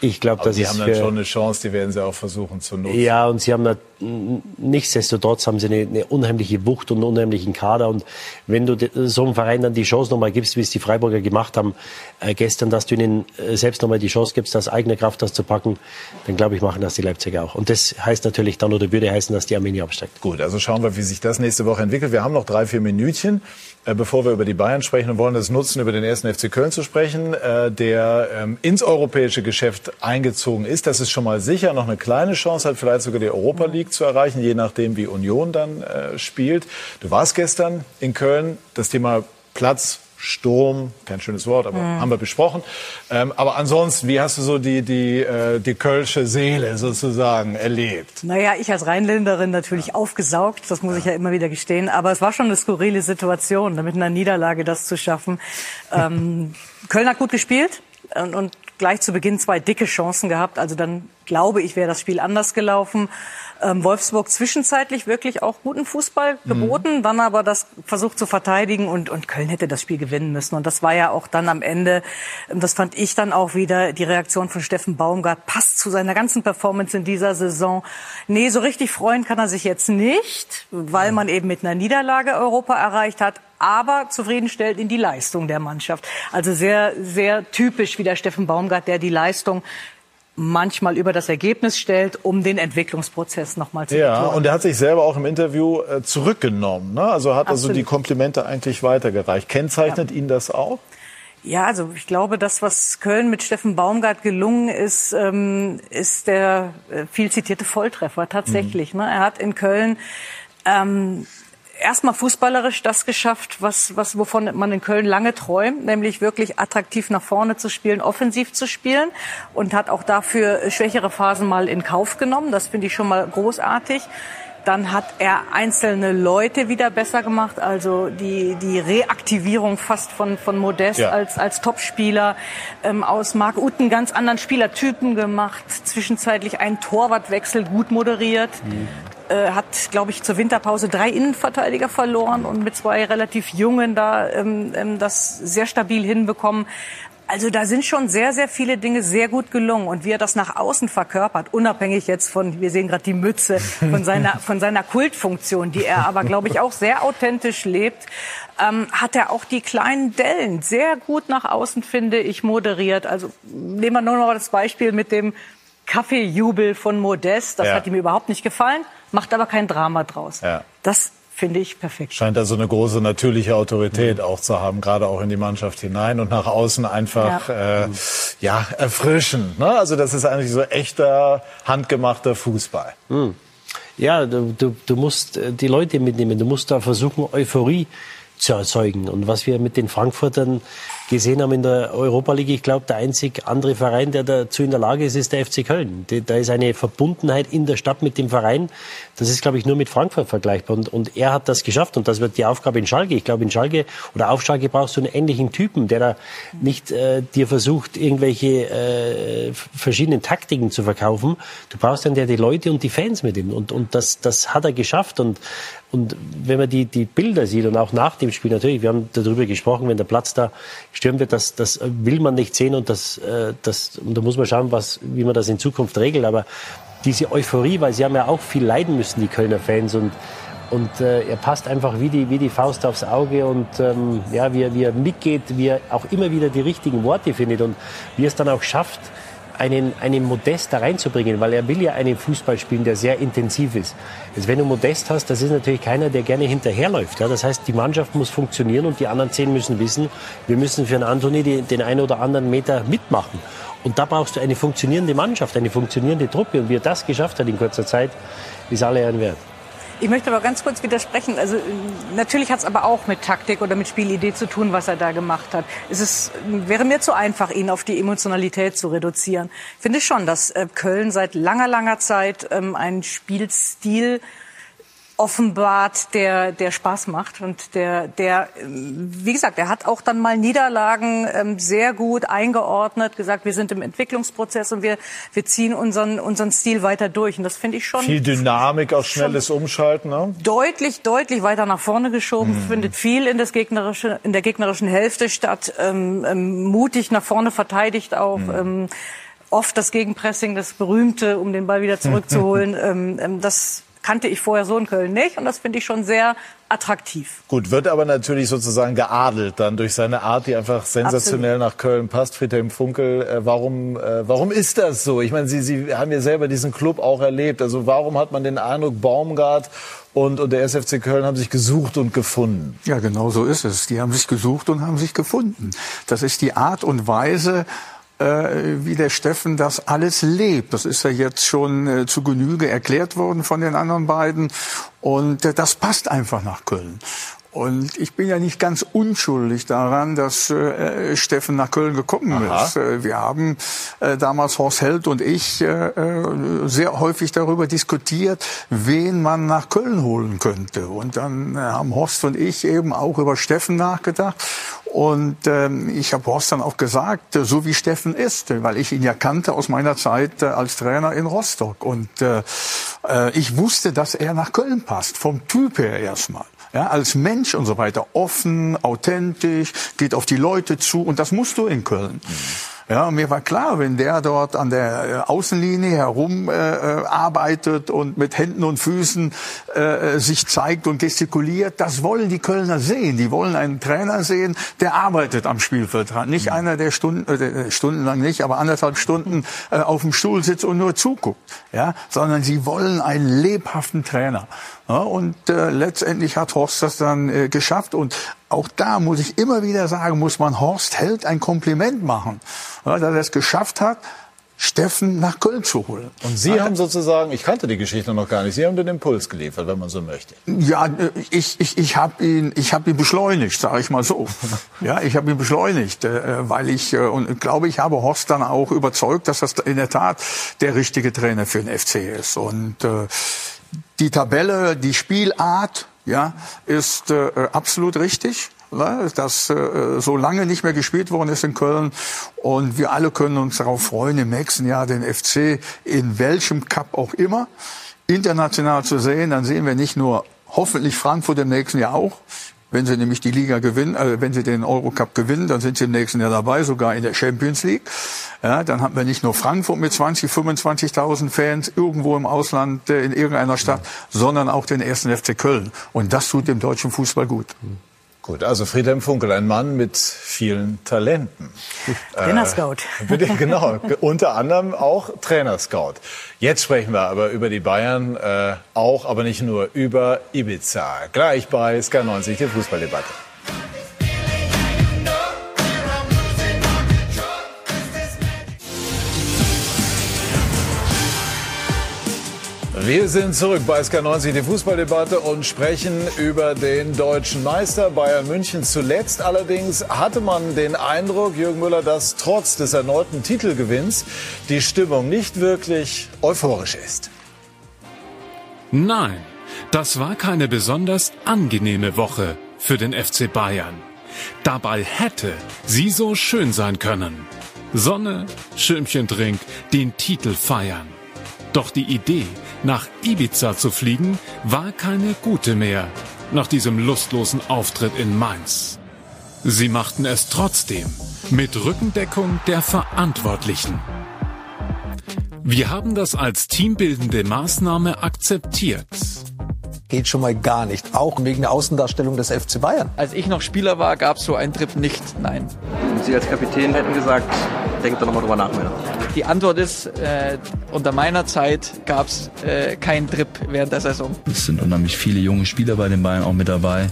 Ich glaube, das sie ist haben dann schon eine Chance, die werden sie auch versuchen zu nutzen. ja, und sie haben da, nichtsdestotrotz haben sie eine, eine unheimliche Wucht und einen unheimlichen Kader. Und wenn du so einem Verein dann die Chance nochmal gibst, wie es die Freiburger gemacht haben äh, gestern, dass du ihnen äh, selbst nochmal die Chance gibst, aus eigener Kraft das zu packen, dann glaube ich, machen das die Leipziger auch. Und das heißt natürlich dann oder würde heißen, dass die Arminia absteigt. Gut, also schauen wir, wie sich das nächste Woche entwickelt. Wir haben noch drei, vier Minütchen, äh, bevor wir über die Bayern sprechen und wollen das nutzen, über den ersten FC Köln zu sprechen, äh, der ähm, ins europäische Geschäft eingezogen ist. Das ist schon mal sicher. Noch eine kleine Chance hat, vielleicht sogar die Europa League zu erreichen, je nachdem, wie Union dann äh, spielt. Du warst gestern in Köln. Das Thema Platz, Sturm, kein schönes Wort, aber Mhm. haben wir besprochen. Ähm, aber ansonsten, wie hast du so die, die, äh, die kölsche Seele sozusagen erlebt? Naja, ich als Rheinländerin natürlich aufgesaugt, das muss ich ja immer wieder gestehen. Aber es war schon eine skurrile Situation, mit einer Niederlage das zu schaffen. *laughs* Ähm, Köln hat gut gespielt und, und gleich zu Beginn zwei dicke Chancen gehabt. Also dann glaube ich, wäre das Spiel anders gelaufen. Ähm, Wolfsburg zwischenzeitlich wirklich auch guten Fußball geboten, dann aber das versucht zu verteidigen und, und Köln hätte das Spiel gewinnen müssen. Und das war ja auch dann am Ende, ähm, das fand ich dann auch wieder, die Reaktion von Steffen Baumgart passt zu seiner ganzen Performance in dieser Saison. Nee, so richtig freuen kann er sich jetzt nicht, weil man eben mit einer Niederlage Europa erreicht hat aber zufriedenstellt in die Leistung der Mannschaft. Also sehr, sehr typisch wie der Steffen Baumgart, der die Leistung manchmal über das Ergebnis stellt, um den Entwicklungsprozess nochmal zu Ja, betonen. und er hat sich selber auch im Interview äh, zurückgenommen. Ne? Also hat also Absolut. die Komplimente eigentlich weitergereicht. Kennzeichnet ihn das auch? Ja, also ich glaube, das, was Köln mit Steffen Baumgart gelungen ist, ähm, ist der äh, viel zitierte Volltreffer tatsächlich. Ne? Er hat in Köln ähm, erstmal fußballerisch das geschafft, was, was, wovon man in Köln lange träumt, nämlich wirklich attraktiv nach vorne zu spielen, offensiv zu spielen und hat auch dafür schwächere Phasen mal in Kauf genommen. Das finde ich schon mal großartig. Dann hat er einzelne Leute wieder besser gemacht, also die, die Reaktivierung fast von, von Modest Ja. als, als Topspieler ähm, aus Marc Uth einen ganz anderen Spielertypen gemacht, zwischenzeitlich einen Torwartwechsel gut moderiert. Äh, hat, glaube ich, zur Winterpause drei Innenverteidiger verloren und mit zwei relativ Jungen da ähm, ähm, das sehr stabil hinbekommen. Also da sind schon sehr, sehr viele Dinge sehr gut gelungen. Und wie er das nach außen verkörpert, unabhängig jetzt von, wir sehen gerade die Mütze, von seiner, *laughs* von seiner Kultfunktion, die er aber, glaube ich, auch sehr authentisch lebt, ähm, hat er auch die kleinen Dellen sehr gut nach außen, finde ich, moderiert. Also nehmen wir nur noch das Beispiel mit dem Kaffeejubel von Modest. Das Ja. hat ihm überhaupt nicht gefallen, macht aber kein Drama draus. Ja. Das finde ich perfekt. Scheint da so eine große natürliche Autorität auch zu haben, gerade auch in die Mannschaft hinein und nach außen einfach ja, äh, ja erfrischend. Ne? Also das ist eigentlich so echter handgemachter Fußball. Hm. Ja, du, du, du musst äh, die Leute mitnehmen. Du musst da versuchen, Euphorie zu erzeugen. Und was wir mit den Frankfurtern gesehen haben in der Europa League, ich glaube, der einzig andere Verein, der dazu in der Lage ist, ist der FC Köln. Da ist eine Verbundenheit in der Stadt mit dem Verein. Das ist, glaube ich, nur mit Frankfurt vergleichbar. Und, und er hat das geschafft. Und das wird die Aufgabe in Schalke. Ich glaube, in Schalke oder auf Schalke brauchst du einen ähnlichen Typen, der da nicht äh, dir versucht, irgendwelche äh, verschiedenen Taktiken zu verkaufen. Du brauchst einen, der die Leute und die Fans mit ihm. Und, und das, das hat er geschafft. Und, und wenn man die, die Bilder sieht und auch nach dem Spiel natürlich, wir haben darüber gesprochen, wenn der Platz da stürmen wird, das, das will man nicht sehen und das, äh, das, und da muss man schauen, was, wie man das in Zukunft regelt. Aber diese Euphorie, weil sie haben ja auch viel leiden müssen, die Kölner Fans und und äh, er passt einfach wie die, wie die Faust aufs Auge und ähm, ja, wie wie er mitgeht, wie er auch immer wieder die richtigen Worte findet und wie er es dann auch schafft, einen, einen Modest da reinzubringen, weil er will ja einen Fußball spielen, der sehr intensiv ist. Jetzt, wenn du Modest hast, das ist natürlich keiner, der gerne hinterherläuft. Ja? Das heißt, die Mannschaft muss funktionieren und die anderen zehn müssen wissen, wir müssen für einen Anthony den, den einen oder anderen Meter mitmachen. Und da brauchst du eine funktionierende Mannschaft, eine funktionierende Truppe. Und wie er das geschafft hat in kurzer Zeit, ist alle Ehren wert. Ich möchte aber ganz kurz widersprechen. Also natürlich hat es aber auch mit Taktik oder mit Spielidee zu tun, was er da gemacht hat. Es ist, wäre mir zu einfach, ihn auf die Emotionalität zu reduzieren. Ich finde schon, dass äh, Köln seit langer, langer Zeit ähm, einen Spielstil offenbart, der, der Spaß macht und der, der, wie gesagt, er hat auch dann mal Niederlagen ähm, sehr gut eingeordnet, gesagt, wir sind im Entwicklungsprozess und wir, wir ziehen unseren, unseren Stil weiter durch. Und das finde ich schon. Viel Dynamik, auch schnelles Umschalten, ne? Deutlich, deutlich weiter nach vorne geschoben, Mhm. findet viel in, das gegnerische, in der gegnerischen Hälfte statt, ähm, ähm, mutig nach vorne verteidigt auch. Mhm. Ähm, oft das Gegenpressing, das berühmte, um den Ball wieder zurückzuholen. *laughs* ähm, ähm, das kannte ich vorher so in Köln nicht und das finde ich schon sehr attraktiv. Gut, wird aber natürlich sozusagen geadelt dann durch seine Art, die einfach sensationell nach Köln passt. Friedhelm Funkel, äh, warum, äh, warum ist das so? Ich meine, Sie, Sie haben ja selber diesen Club auch erlebt. Also warum hat man den Eindruck, Baumgart und, und der SFC Köln haben sich gesucht und gefunden? Ja, genau so ist es. Die haben sich gesucht und haben sich gefunden. Das ist die Art und Weise, wie der Steffen das alles lebt. Das ist ja jetzt schon äh, zu Genüge erklärt worden von den anderen beiden. Und äh, das passt einfach nach Köln. Und ich bin ja nicht ganz unschuldig daran, dass äh, Steffen nach Köln gekommen Aha. ist. Äh, wir haben äh, damals Horst Held und ich äh, äh, sehr häufig darüber diskutiert, wen man nach Köln holen könnte. Und dann äh, haben Horst und ich eben auch über Steffen nachgedacht. Und ähm, ich habe Horst dann auch gesagt, so wie Steffen ist, weil ich ihn ja kannte aus meiner Zeit als Trainer in Rostock. Und äh, ich wusste, dass er nach Köln passt, vom Typ her erstmal. Ja, als Mensch und so weiter. Offen, authentisch, geht auf die Leute zu. Und das musst du in Köln. Ja, mir war klar, wenn der dort an der äh, Außenlinie herum äh, äh, arbeitet und mit Händen und Füßen äh, sich zeigt und gestikuliert, das wollen die Kölner sehen. Die wollen einen Trainer sehen, der arbeitet am Spielfeldrand. Nicht einer, der Stunden, äh, stundenlang nicht, aber anderthalb Stunden äh, auf dem Stuhl sitzt und nur zuguckt. Ja, sondern sie wollen einen lebhaften Trainer. Ja, und äh, letztendlich hat Horst das dann äh, geschafft. Und auch da muss ich immer wieder sagen, muss man Horst Held ein Kompliment machen, ja, dass er es geschafft hat, Steffen nach Köln zu holen. Und Sie haben sozusagen, ich kannte die Geschichte noch gar nicht, Sie haben den Impuls geliefert, wenn man so möchte. Ja, äh, ich, ich, ich habe ihn, ich habe ihn beschleunigt, sage ich mal so. Ja, ich habe ihn beschleunigt, äh, weil ich äh, und glaube, ich habe Horst dann auch überzeugt, dass das in der Tat der richtige Trainer für den FC ist. Und äh, die Tabelle, die Spielart, ja, ist äh, absolut richtig. Dass äh, so lange nicht mehr gespielt worden ist in Köln und wir alle können uns darauf freuen, im nächsten Jahr den FC in welchem Cup auch immer international zu sehen. Dann sehen wir nicht nur hoffentlich Frankfurt im nächsten Jahr auch. Wenn sie nämlich die Liga gewinnen, äh, wenn sie den Eurocup gewinnen, dann sind sie im nächsten Jahr dabei, sogar in der Champions League. Ja, dann haben wir nicht nur Frankfurt mit 20, 25.000 Fans irgendwo im Ausland, äh, in irgendeiner Stadt, sondern auch den ersten FC Köln. Und das tut dem deutschen Fußball gut. Gut, also Friedhelm Funkel, ein Mann mit vielen Talenten. *laughs* Trainerscout. Äh, genau, unter anderem auch Trainerscout. Jetzt sprechen wir aber über die Bayern, äh, auch, aber nicht nur über Ibiza. Gleich bei Sky 90, die Fußballdebatte. Wir sind zurück bei SK90, die Fußballdebatte und sprechen über den deutschen Meister Bayern München. Zuletzt allerdings hatte man den Eindruck, Jürgen Müller, dass trotz des erneuten Titelgewinns die Stimmung nicht wirklich euphorisch ist. Nein, das war keine besonders angenehme Woche für den FC Bayern. Dabei hätte sie so schön sein können. Sonne, Schirmchentrink, den Titel feiern. Doch die Idee, nach Ibiza zu fliegen, war keine gute mehr, nach diesem lustlosen Auftritt in Mainz. Sie machten es trotzdem, mit Rückendeckung der Verantwortlichen. Wir haben das als teambildende Maßnahme akzeptiert geht schon mal gar nicht. Auch wegen der Außendarstellung des FC Bayern. Als ich noch Spieler war, gab es so einen Trip nicht. Nein. Und Sie als Kapitän hätten gesagt, denkt doch nochmal drüber nach, Männer. Die Antwort ist, äh, unter meiner Zeit gab es äh, keinen Trip während der Saison. Es sind unheimlich viele junge Spieler bei den Bayern auch mit dabei.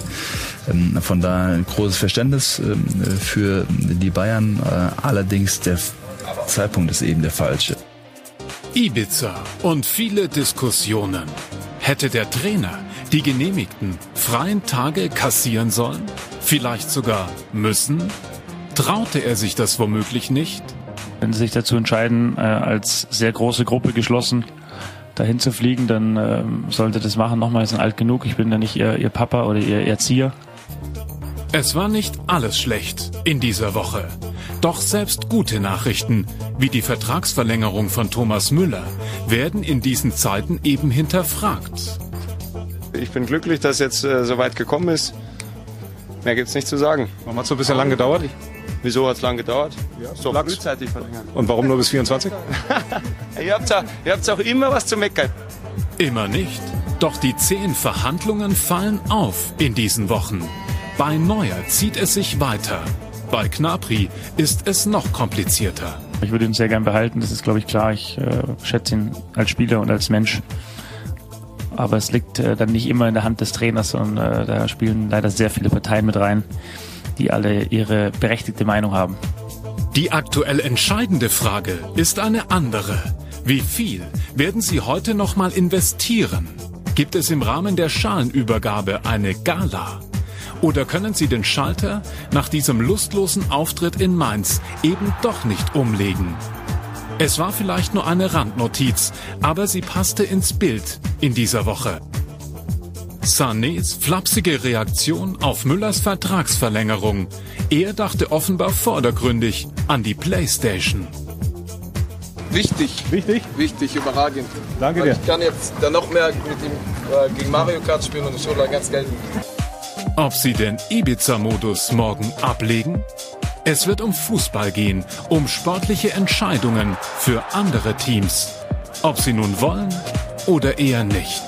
Ähm, von daher ein großes Verständnis ähm, für die Bayern. Äh, allerdings der Zeitpunkt ist eben der falsche. Ibiza und viele Diskussionen. Hätte der Trainer die genehmigten freien Tage kassieren sollen? Vielleicht sogar müssen? Traute er sich das womöglich nicht? Wenn Sie sich dazu entscheiden, äh, als sehr große Gruppe geschlossen dahin zu fliegen, dann äh, sollte das machen. Nochmal, sind alt genug. Ich bin ja nicht Ihr, Ihr Papa oder Ihr Erzieher. Es war nicht alles schlecht in dieser Woche. Doch selbst gute Nachrichten, wie die Vertragsverlängerung von Thomas Müller, werden in diesen Zeiten eben hinterfragt. Ich bin glücklich, dass es jetzt äh, so weit gekommen ist. Mehr gibt es nicht zu sagen. Warum hat es so ein bisschen lang gedauert? Wieso hat es lang gedauert? Ja, so frühzeitig verlängert. Und warum nur bis 24? *laughs* *laughs* ihr habt auch immer was zu meckern. Immer nicht. Doch die zehn Verhandlungen fallen auf in diesen Wochen. Bei Neuer zieht es sich weiter. Bei Knapri ist es noch komplizierter. Ich würde ihn sehr gern behalten, das ist glaube ich klar. Ich äh, schätze ihn als Spieler und als Mensch. Aber es liegt äh, dann nicht immer in der Hand des Trainers und äh, da spielen leider sehr viele Parteien mit rein, die alle ihre berechtigte Meinung haben. Die aktuell entscheidende Frage ist eine andere. Wie viel werden Sie heute noch mal investieren? Gibt es im Rahmen der Schalenübergabe eine Gala? Oder können Sie den Schalter nach diesem lustlosen Auftritt in Mainz eben doch nicht umlegen? Es war vielleicht nur eine Randnotiz, aber sie passte ins Bild in dieser Woche. Sanés flapsige Reaktion auf Müllers Vertragsverlängerung. Er dachte offenbar vordergründig an die Playstation. Wichtig. Wichtig? Wichtig, überragend. Danke Weil dir. Ich kann jetzt dann noch mehr mit ihm äh, gegen Mario Kart spielen und das wird ganz gelten. Ob sie den Ibiza-Modus morgen ablegen? Es wird um Fußball gehen, um sportliche Entscheidungen für andere Teams. Ob sie nun wollen oder eher nicht.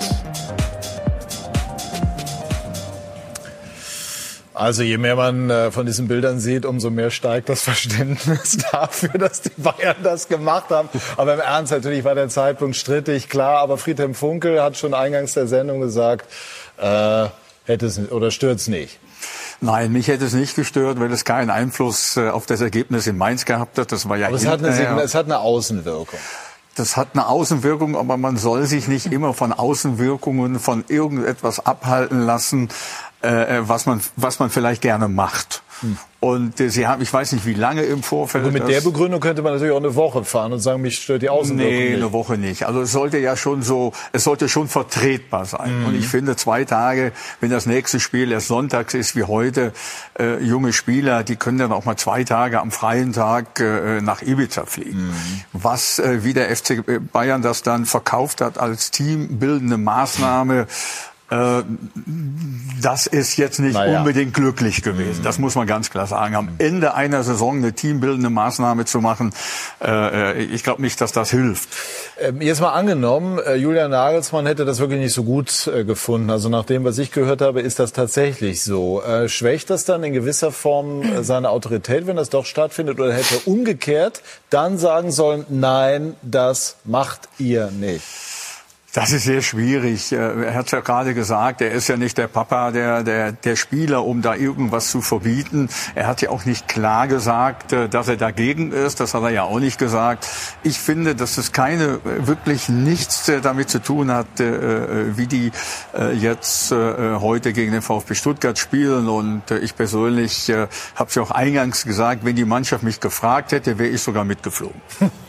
Also je mehr man äh, von diesen Bildern sieht, umso mehr steigt das *laughs* Verständnis dafür, dass die Bayern das gemacht haben. Aber im Ernst, natürlich war der Zeitpunkt strittig, klar. Aber Friedhelm Funkel hat schon eingangs der Sendung gesagt, äh, hätte es oder stört es nicht. Nein, mich hätte es nicht gestört, weil es keinen Einfluss äh, auf das Ergebnis in Mainz gehabt hat. Das war ja aber es hat, eine, es hat eine Außenwirkung. Das hat eine Außenwirkung, aber man soll sich nicht immer von Außenwirkungen von irgendetwas abhalten lassen, äh, was man was man vielleicht gerne macht. Hm. Und äh, sie haben, ich weiß nicht, wie lange im Vorfeld. Aber mit der Begründung könnte man natürlich auch eine Woche fahren und sagen, mich stört die Außenwirkung Nee, nicht. eine Woche nicht. Also es sollte ja schon so, es sollte schon vertretbar sein. Mhm. Und ich finde zwei Tage, wenn das nächste Spiel erst sonntags ist wie heute, äh, junge Spieler, die können dann auch mal zwei Tage am freien Tag äh, nach Ibiza fliegen. Mhm. Was, äh, wie der FC Bayern das dann verkauft hat als teambildende Maßnahme, Äh, das ist jetzt nicht Naja. unbedingt glücklich gewesen. Das muss man ganz klar sagen. Am Ende einer Saison eine teambildende Maßnahme zu machen, äh, ich glaube nicht, dass das hilft. Ähm, Jetzt mal angenommen, äh, Julian Nagelsmann hätte das wirklich nicht so gut äh, gefunden. Also nach dem, was ich gehört habe, ist das tatsächlich so. Äh, Schwächt das dann in gewisser Form äh, seine Autorität, wenn das doch stattfindet? Oder hätte er umgekehrt dann sagen sollen, nein, das macht ihr nicht? Das ist sehr schwierig. Äh, Er hat ja gerade gesagt, er ist ja nicht der Papa der, der, der Spieler, um da irgendwas zu verbieten. Er hat ja auch nicht klar gesagt, äh, dass er dagegen ist. Das hat er ja auch nicht gesagt. Ich finde, dass es keine, äh, wirklich nichts damit zu tun hat, wie die jetzt heute gegen den VfB Stuttgart spielen. Und ich persönlich habe es ja auch eingangs gesagt, wenn die Mannschaft mich gefragt hätte, wäre ich sogar mitgeflogen. *laughs*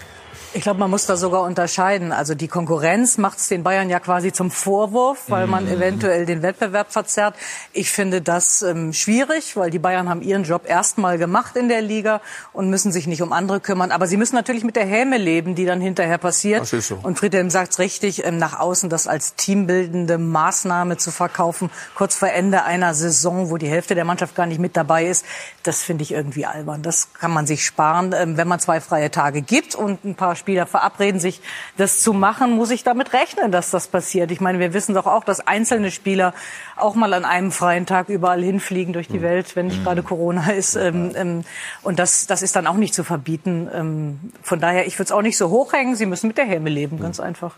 Ich glaube, man muss da sogar unterscheiden. Also die Konkurrenz macht es den Bayern ja quasi zum Vorwurf, weil man Mhm. eventuell den Wettbewerb verzerrt. Ich finde das ähm, schwierig, weil die Bayern haben ihren Job erstmal gemacht in der Liga und müssen sich nicht um andere kümmern. Aber sie müssen natürlich mit der Häme leben, die dann hinterher passiert. Das ist so. Und Friedhelm sagt es richtig, ähm, nach außen das als teambildende Maßnahme zu verkaufen, kurz vor Ende einer Saison, wo die Hälfte der Mannschaft gar nicht mit dabei ist, das finde ich irgendwie albern. Das kann man sich sparen. Ähm, wenn man zwei freie Tage gibt und ein paar Spieler verabreden sich, das zu machen, muss ich damit rechnen, dass das passiert. Ich meine, wir wissen doch auch, dass einzelne Spieler auch mal an einem freien Tag überall hinfliegen durch die Welt, wenn nicht gerade Corona ist. Ähm, ähm, und das, das ist dann auch nicht zu verbieten. Ähm, von daher, ich würde es auch nicht so hochhängen. Sie müssen mit der Häme leben, ganz einfach.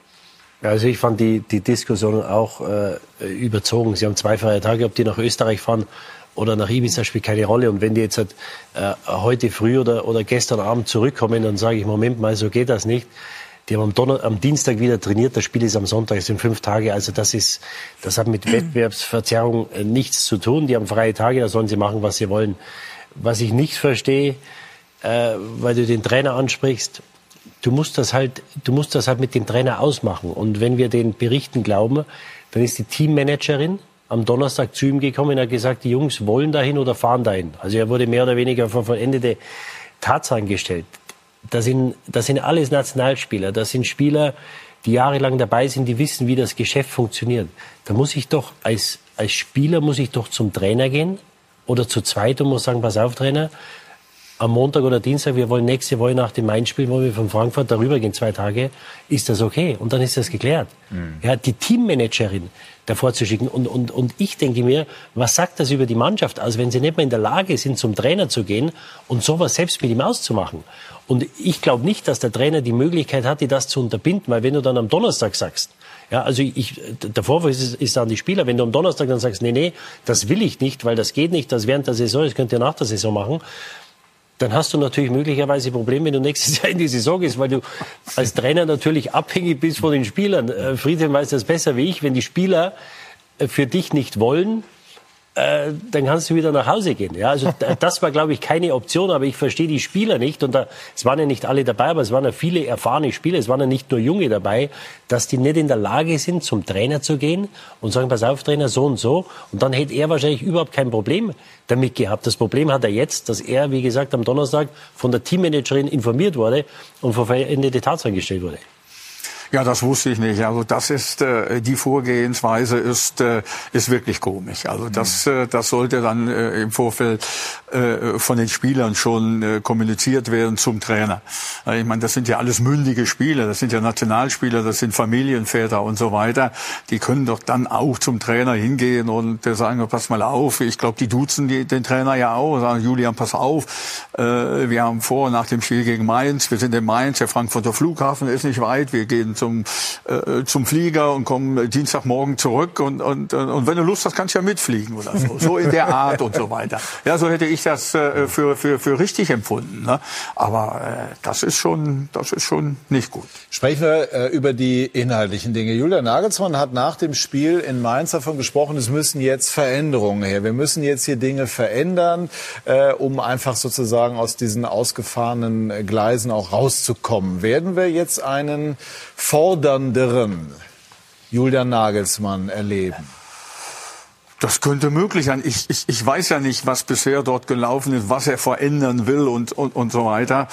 Ja, Also ich fand die, die Diskussion auch äh, überzogen. Sie haben zwei freie Tage, ob die nach Österreich fahren oder nach Ibiza spielt keine Rolle. Und wenn die jetzt halt, äh, heute früh oder, oder gestern Abend zurückkommen, dann sage ich, Moment mal, so geht das nicht. Die haben am, Donner am Dienstag wieder trainiert, das Spiel ist am Sonntag, es sind fünf Tage. Also das ist, das hat mit Wettbewerbsverzerrung äh, nichts zu tun. Die haben freie Tage, da sollen sie machen, was sie wollen. Was ich nicht verstehe, äh, weil du den Trainer ansprichst, du musst das halt, du musst das halt mit dem Trainer ausmachen. Und wenn wir den Berichten glauben, dann ist die Teammanagerin am Donnerstag zu ihm gekommen und hat gesagt, die Jungs wollen dahin oder fahren dahin. Also er wurde mehr oder weniger vor vollendete Tatsachen gestellt. Das sind, das sind alles Nationalspieler. Das sind Spieler, die jahrelang dabei sind, die wissen, wie das Geschäft funktioniert. Da muss ich doch als, als Spieler muss ich doch zum Trainer gehen oder zu zweit und muss sagen, pass auf, Trainer, am Montag oder Dienstag, wir wollen nächste Woche nach dem Main-Spiel, wollen wir von Frankfurt darüber gehen, zwei Tage, ist das okay? Und dann ist das geklärt. Ja, die Teammanagerin davor zu schicken. Und, und, und ich denke mir, was sagt das über die Mannschaft aus, wenn sie nicht mehr in der Lage sind, zum Trainer zu gehen und sowas selbst mit ihm auszumachen? Und ich glaube nicht, dass der Trainer die Möglichkeit hatte, das zu unterbinden, weil wenn du dann am Donnerstag sagst, ja, also ich, der Vorwurf ist, ist an die Spieler, wenn du am Donnerstag dann sagst, nee, nee, das will ich nicht, weil das geht nicht, das während der Saison, das könnt ihr nach der Saison machen, dann hast du natürlich möglicherweise Probleme, wenn du nächstes *laughs* Jahr in die Saison gehst, weil du als Trainer natürlich abhängig bist von den Spielern. Äh, Friedhelm weiß das besser wie ich. Wenn die Spieler äh, für dich nicht wollen, äh, dann kannst du wieder nach Hause gehen. Ja, also das war, glaube ich, keine Option, aber ich verstehe die Spieler nicht. Und da, es waren ja nicht alle dabei, aber es waren ja viele erfahrene Spieler, es waren ja nicht nur Junge dabei, dass die nicht in der Lage sind, zum Trainer zu gehen und sagen, pass auf, Trainer, so und so. Und dann hätte er wahrscheinlich überhaupt kein Problem damit gehabt. Das Problem hat er jetzt, dass er, wie gesagt, am Donnerstag von der Teammanagerin informiert wurde und vor veränderte Tatsachen gestellt wurde. Ja, das wusste ich nicht. Also das ist äh, die Vorgehensweise ist äh, ist wirklich komisch. Also das äh, das sollte dann äh, im Vorfeld äh, von den Spielern schon äh, kommuniziert werden zum Trainer. Äh, Ich meine, das sind ja alles mündige Spieler, das sind ja Nationalspieler, das sind Familienväter und so weiter. Die können doch dann auch zum Trainer hingehen und äh, sagen, pass mal auf. Ich glaube, die duzen die, den Trainer ja auch, sagen Julian, pass auf. Äh, wir haben vor nach dem Spiel gegen Mainz, wir sind in Mainz, der Frankfurter Flughafen ist nicht weit, wir gehen zum, äh, zum Flieger und kommen Dienstagmorgen zurück und, und, und wenn du Lust hast, kannst du ja mitfliegen oder so. So in der Art und so weiter. Ja, so hätte ich das äh, für, für, für richtig empfunden. Ne? Aber äh, das ist schon, das ist schon nicht gut. Sprechen wir äh, über die inhaltlichen Dinge. Julian Nagelsmann hat nach dem Spiel in Mainz davon gesprochen, es müssen jetzt Veränderungen her. Wir müssen jetzt hier Dinge verändern, äh, um einfach sozusagen aus diesen ausgefahrenen äh, Gleisen auch rauszukommen. Werden wir jetzt einen fordernderen Julian Nagelsmann erleben? Das könnte möglich sein. Ich, ich, ich weiß ja nicht, was bisher dort gelaufen ist, was er verändern will und, und, und so weiter.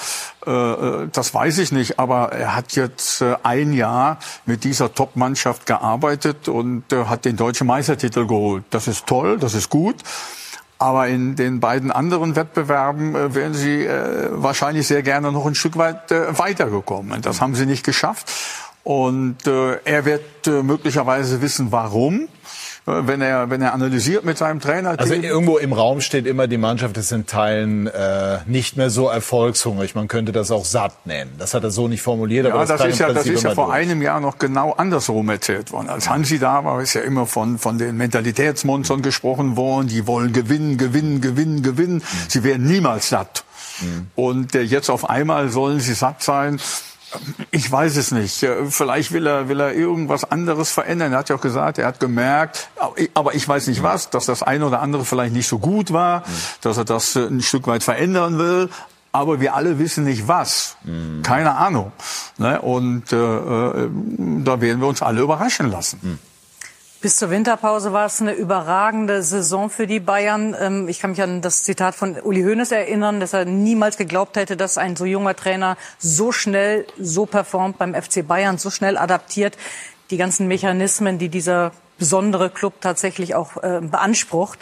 Äh, äh das weiß ich nicht. Aber er hat jetzt äh, ein Jahr mit dieser Top-Mannschaft gearbeitet und äh, hat den deutschen Meistertitel geholt. Das ist toll, das ist gut. Aber in den beiden anderen Wettbewerben äh, wären sie äh, wahrscheinlich sehr gerne noch ein Stück weit äh, weitergekommen. Das haben sie nicht geschafft. Und äh, er wird äh, möglicherweise wissen, warum wenn er, wenn er analysiert mit seinem Trainer. Also irgendwo im Raum steht immer, die Mannschaft ist in Teilen äh, nicht mehr so erfolgshungrig. Man könnte das auch satt nennen. Das hat er so nicht formuliert, ja, aber das, das ist ja, das ist ja vor durch. einem Jahr noch genau andersrum erzählt worden. Als Hansi da war, ist ja immer von, von den Mentalitätsmonstern gesprochen worden. Die wollen gewinnen, gewinnen, gewinnen, gewinnen. Mhm. Sie werden niemals satt. Mhm. Und äh, jetzt auf einmal sollen sie satt sein. Ich weiß es nicht. Vielleicht will er, will er irgendwas anderes verändern. Er hat ja auch gesagt, er hat gemerkt, aber ich weiß nicht was, dass das eine oder andere vielleicht nicht so gut war, dass er das äh, ein Stück weit verändern will. Aber wir alle wissen nicht was. Mhm. Keine Ahnung. Ne? Und äh, äh, da werden wir uns alle überraschen lassen. Bis zur Winterpause war es eine überragende Saison für die Bayern. Ähm, ich kann mich an das Zitat von Uli Hoeneß erinnern, dass er niemals geglaubt hätte, dass ein so junger Trainer so schnell so performt beim FC Bayern, so schnell adaptiert. Die ganzen Mechanismen, die dieser besondere Club tatsächlich auch äh, beansprucht.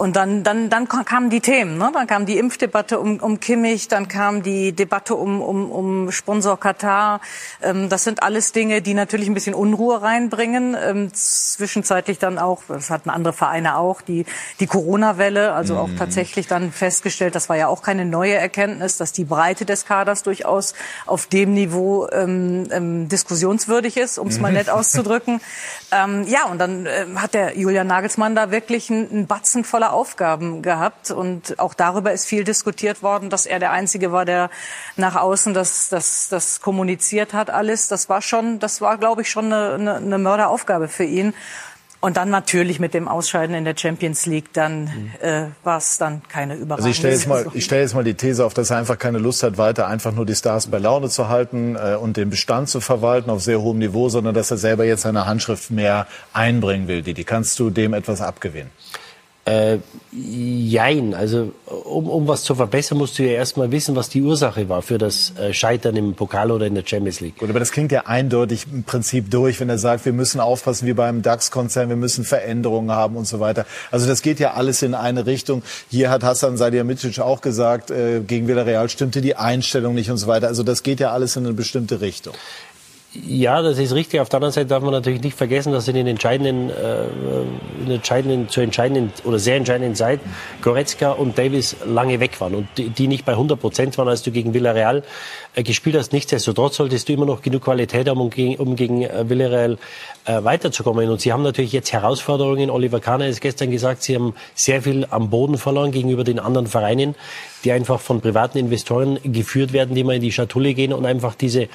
Und dann, dann, dann kamen die Themen. Ne? Dann kam die Impfdebatte um, um Kimmich, dann kam die Debatte um, um, um Sponsor Katar. Ähm, das sind alles Dinge, die natürlich ein bisschen Unruhe reinbringen. Ähm, zwischenzeitlich dann auch, das hatten andere Vereine auch, die, die Corona-Welle, also mhm. auch tatsächlich dann festgestellt, das war ja auch keine neue Erkenntnis, dass die Breite des Kaders durchaus auf dem Niveau ähm, ähm, diskussionswürdig ist, um es mal nett *laughs* auszudrücken. Ähm, ja, und dann äh, hat der Julian Nagelsmann da wirklich einen Batzen voller Aufgaben gehabt. Und auch darüber ist viel diskutiert worden, dass er der Einzige war, der nach außen das, das, das kommuniziert hat alles. Das war schon, das war, glaube ich, schon eine, eine, eine Mörderaufgabe für ihn. Und dann natürlich mit dem Ausscheiden in der Champions League, dann mhm. äh, war es dann keine Überraschung. Also ich stelle jetzt mal, ich stelle jetzt mal die These auf, dass er einfach keine Lust hat, weiter einfach nur die Stars bei Laune zu halten äh, und den Bestand zu verwalten auf sehr hohem Niveau, sondern dass er selber jetzt seine Handschrift mehr einbringen will. Die, die kannst du dem etwas abgewinnen? Äh, jein. Also um, um was zu verbessern, musst du ja erstmal wissen, was die Ursache war für das äh, Scheitern im Pokal oder in der Champions League. Gut, aber das klingt ja eindeutig im Prinzip durch, wenn er sagt, wir müssen aufpassen wie beim DAX-Konzern, wir müssen Veränderungen haben und so weiter. Also das geht ja alles in eine Richtung. Hier hat Hassan Salihamidzic auch gesagt, äh, gegen Villarreal stimmte die Einstellung nicht und so weiter. Also das geht ja alles in eine bestimmte Richtung. Ja, das ist richtig. Auf der anderen Seite darf man natürlich nicht vergessen, dass in den entscheidenden, äh, in entscheidenden, zur entscheidenden oder sehr entscheidenden Zeit Goretzka und Davis lange weg waren und die, die nicht bei 100 Prozent waren, als du gegen Villarreal äh, gespielt hast. Nichtsdestotrotz solltest du immer noch genug Qualität haben, um gegen, um gegen äh, Villarreal äh, weiterzukommen. Und sie haben natürlich jetzt Herausforderungen. Oliver Kahner ist gestern gesagt, sie haben sehr viel am Boden verloren gegenüber den anderen Vereinen, die einfach von privaten Investoren geführt werden, die mal in die Schatulle gehen und einfach diese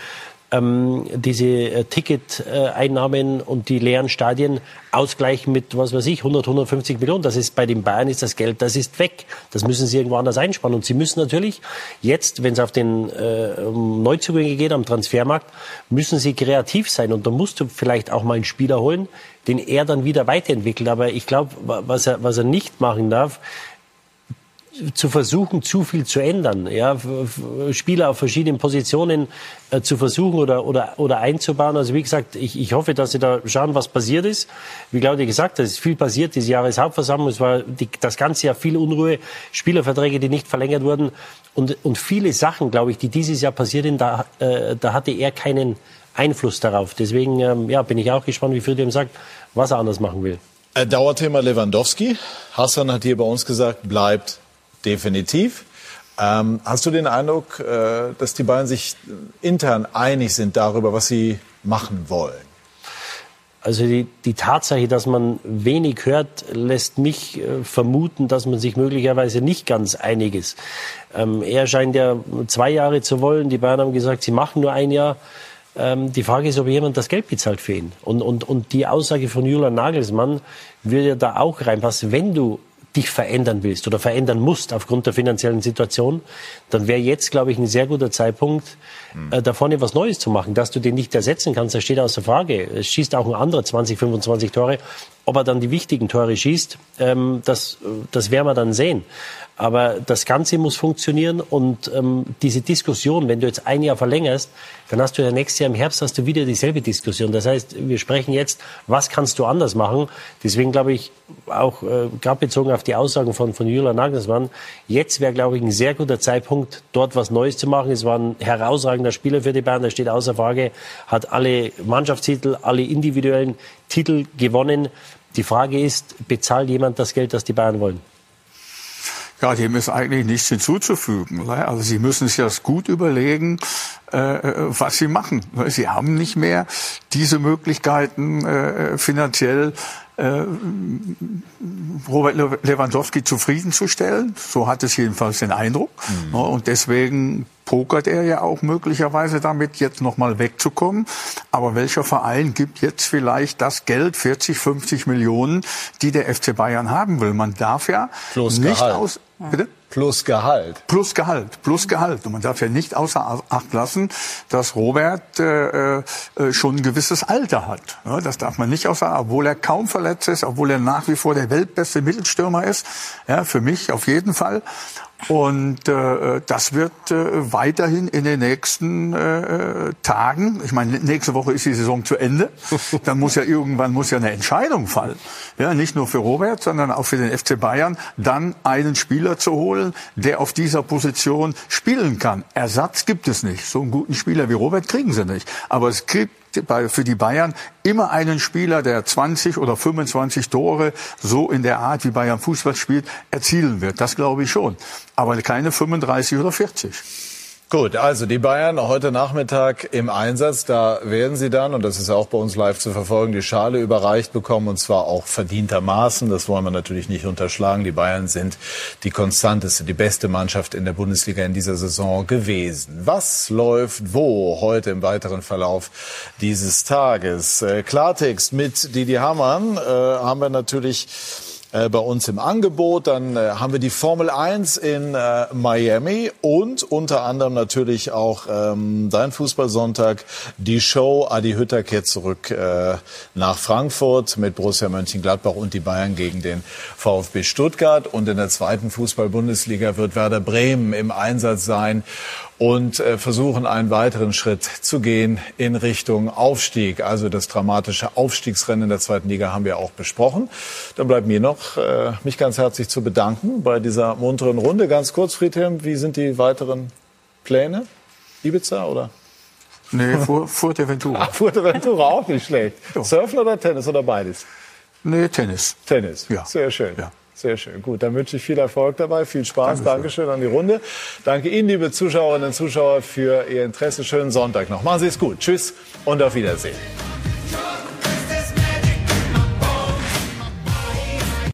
ähm, diese äh, Ticketeinnahmen und die leeren Stadien ausgleichen mit, was weiß ich, 100, 150 Millionen. Das ist bei den Bayern ist das Geld, das ist weg. Das müssen sie irgendwo anders einsparen. Und sie müssen natürlich jetzt, wenn es auf den äh, Neuzugänge geht am Transfermarkt, müssen sie kreativ sein. Und da musst du vielleicht auch mal einen Spieler holen, den er dann wieder weiterentwickelt. Aber ich glaube, was er, was er nicht machen darf, zu versuchen, zu viel zu ändern, ja, Spieler auf verschiedenen Positionen äh, zu versuchen oder, oder, oder einzubauen. Also wie gesagt, ich, ich hoffe, dass Sie da schauen, was passiert ist. Wie Claudia gesagt hat, es ist viel passiert. Diese Jahreshauptversammlung, es war die, das ganze Jahr viel Unruhe, Spielerverträge, die nicht verlängert wurden und, und viele Sachen, glaube ich, die dieses Jahr passiert sind, da, äh, da hatte er keinen Einfluss darauf. Deswegen ähm, ja, bin ich auch gespannt, wie Friedrich sagt, was er anders machen will. Äh, Dauerthema Lewandowski. Hassan hat hier bei uns gesagt, bleibt definitiv. Ähm, hast du den Eindruck, äh, dass die beiden sich intern einig sind darüber, was sie machen wollen? Also die, die Tatsache, dass man wenig hört, lässt mich äh, vermuten, dass man sich möglicherweise nicht ganz einig ist. Ähm, er scheint ja zwei Jahre zu wollen. Die Bayern haben gesagt, sie machen nur ein Jahr. Ähm, die Frage ist, ob jemand das Geld bezahlt für ihn. Und, und, und die Aussage von Julian Nagelsmann würde ja da auch reinpassen. Wenn du dich verändern willst oder verändern musst aufgrund der finanziellen Situation, dann wäre jetzt, glaube ich, ein sehr guter Zeitpunkt, äh, da vorne was Neues zu machen. Dass du den nicht ersetzen kannst, das steht außer Frage. Es schießt auch ein anderer 20, 25 Tore. Ob er dann die wichtigen Tore schießt, ähm, das, das werden wir dann sehen. Aber das Ganze muss funktionieren und ähm, diese Diskussion, wenn du jetzt ein Jahr verlängerst, dann hast du ja nächstes Jahr im Herbst hast du wieder dieselbe Diskussion. Das heißt, wir sprechen jetzt, was kannst du anders machen? Deswegen glaube ich, auch äh, gerade bezogen auf die Aussagen von, von Julian Nagelsmann, jetzt wäre, glaube ich, ein sehr guter Zeitpunkt, dort was Neues zu machen. Es war ein herausragender Spieler für die Bayern, der steht außer Frage, hat alle Mannschaftstitel, alle individuellen Titel gewonnen. Die Frage ist, bezahlt jemand das Geld, das die Bayern wollen? Ja, dem ist eigentlich nichts hinzuzufügen. Ne? Also Sie müssen sich das gut überlegen, äh, was Sie machen. Sie haben nicht mehr diese Möglichkeiten äh, finanziell äh, Robert Lewandowski zufriedenzustellen. So hat es jedenfalls den Eindruck. Mhm. Und deswegen pokert er ja auch möglicherweise damit, jetzt nochmal wegzukommen. Aber welcher Verein gibt jetzt vielleicht das Geld, 40, 50 Millionen, die der FC Bayern haben will? Man darf ja Plus nicht Gehalt. aus... Bitte? Plus Gehalt. Plus Gehalt, plus Gehalt. Und man darf ja nicht außer Acht lassen, dass Robert äh, äh, schon ein gewisses Alter hat. Ja, das darf man nicht außer Acht, obwohl er kaum verletzt ist, obwohl er nach wie vor der weltbeste Mittelstürmer ist. Ja, für mich auf jeden Fall. Und äh, das wird äh, weiterhin in den nächsten äh, Tagen, ich meine, nächste Woche ist die Saison zu Ende, *laughs* dann muss ja irgendwann muss ja eine Entscheidung fallen. Ja, nicht nur für Robert, sondern auch für den FC Bayern, dann einen Spieler zu holen, der auf dieser Position spielen kann. Ersatz gibt es nicht. So einen guten Spieler wie Robert kriegen sie nicht. Aber es gibt für die Bayern immer einen Spieler, der 20 oder 25 Tore so in der Art, wie Bayern Fußball spielt, erzielen wird. Das glaube ich schon. Aber keine 35 oder 40. Gut, also die Bayern heute Nachmittag im Einsatz. Da werden sie dann, und das ist auch bei uns live zu verfolgen, die Schale überreicht bekommen und zwar auch verdientermaßen. Das wollen wir natürlich nicht unterschlagen. Die Bayern sind die konstanteste, die beste Mannschaft in der Bundesliga in dieser Saison gewesen. Was läuft wo heute im weiteren Verlauf dieses Tages? Äh, Klartext mit Didi Hamann äh, haben wir natürlich äh, bei uns im Angebot. Dann äh, haben wir die Formel 1 in äh, Miami und unter anderem natürlich auch ähm, dein Fußballsonntag, die Show. Adi Hütter kehrt zurück äh, nach Frankfurt mit Borussia Mönchengladbach und die Bayern gegen den VfB Stuttgart. Und in der zweiten Fußball-Bundesliga wird Werder Bremen im Einsatz sein und äh, versuchen einen weiteren Schritt zu gehen in Richtung Aufstieg. Also das dramatische Aufstiegsrennen in der zweiten Liga haben wir auch besprochen. Dann bleibt mir noch, äh, mich ganz herzlich zu bedanken bei dieser munteren Runde. Ganz kurz, Friedhelm, wie sind die weiteren Pläne? Ibiza oder? Nee, Fuerteventura. Ah, Fuerteventura auch nicht schlecht. Surfen oder Tennis oder beides? Nee, Tennis. Tennis, Ja. sehr schön. Ja. Sehr schön. Gut, dann wünsche ich viel Erfolg dabei, viel Spaß. Dankeschön, an die Runde. Danke Ihnen, liebe Zuschauerinnen und Zuschauer, für Ihr Interesse. Schönen Sonntag noch. Machen Sie es gut. Tschüss und auf Wiedersehen.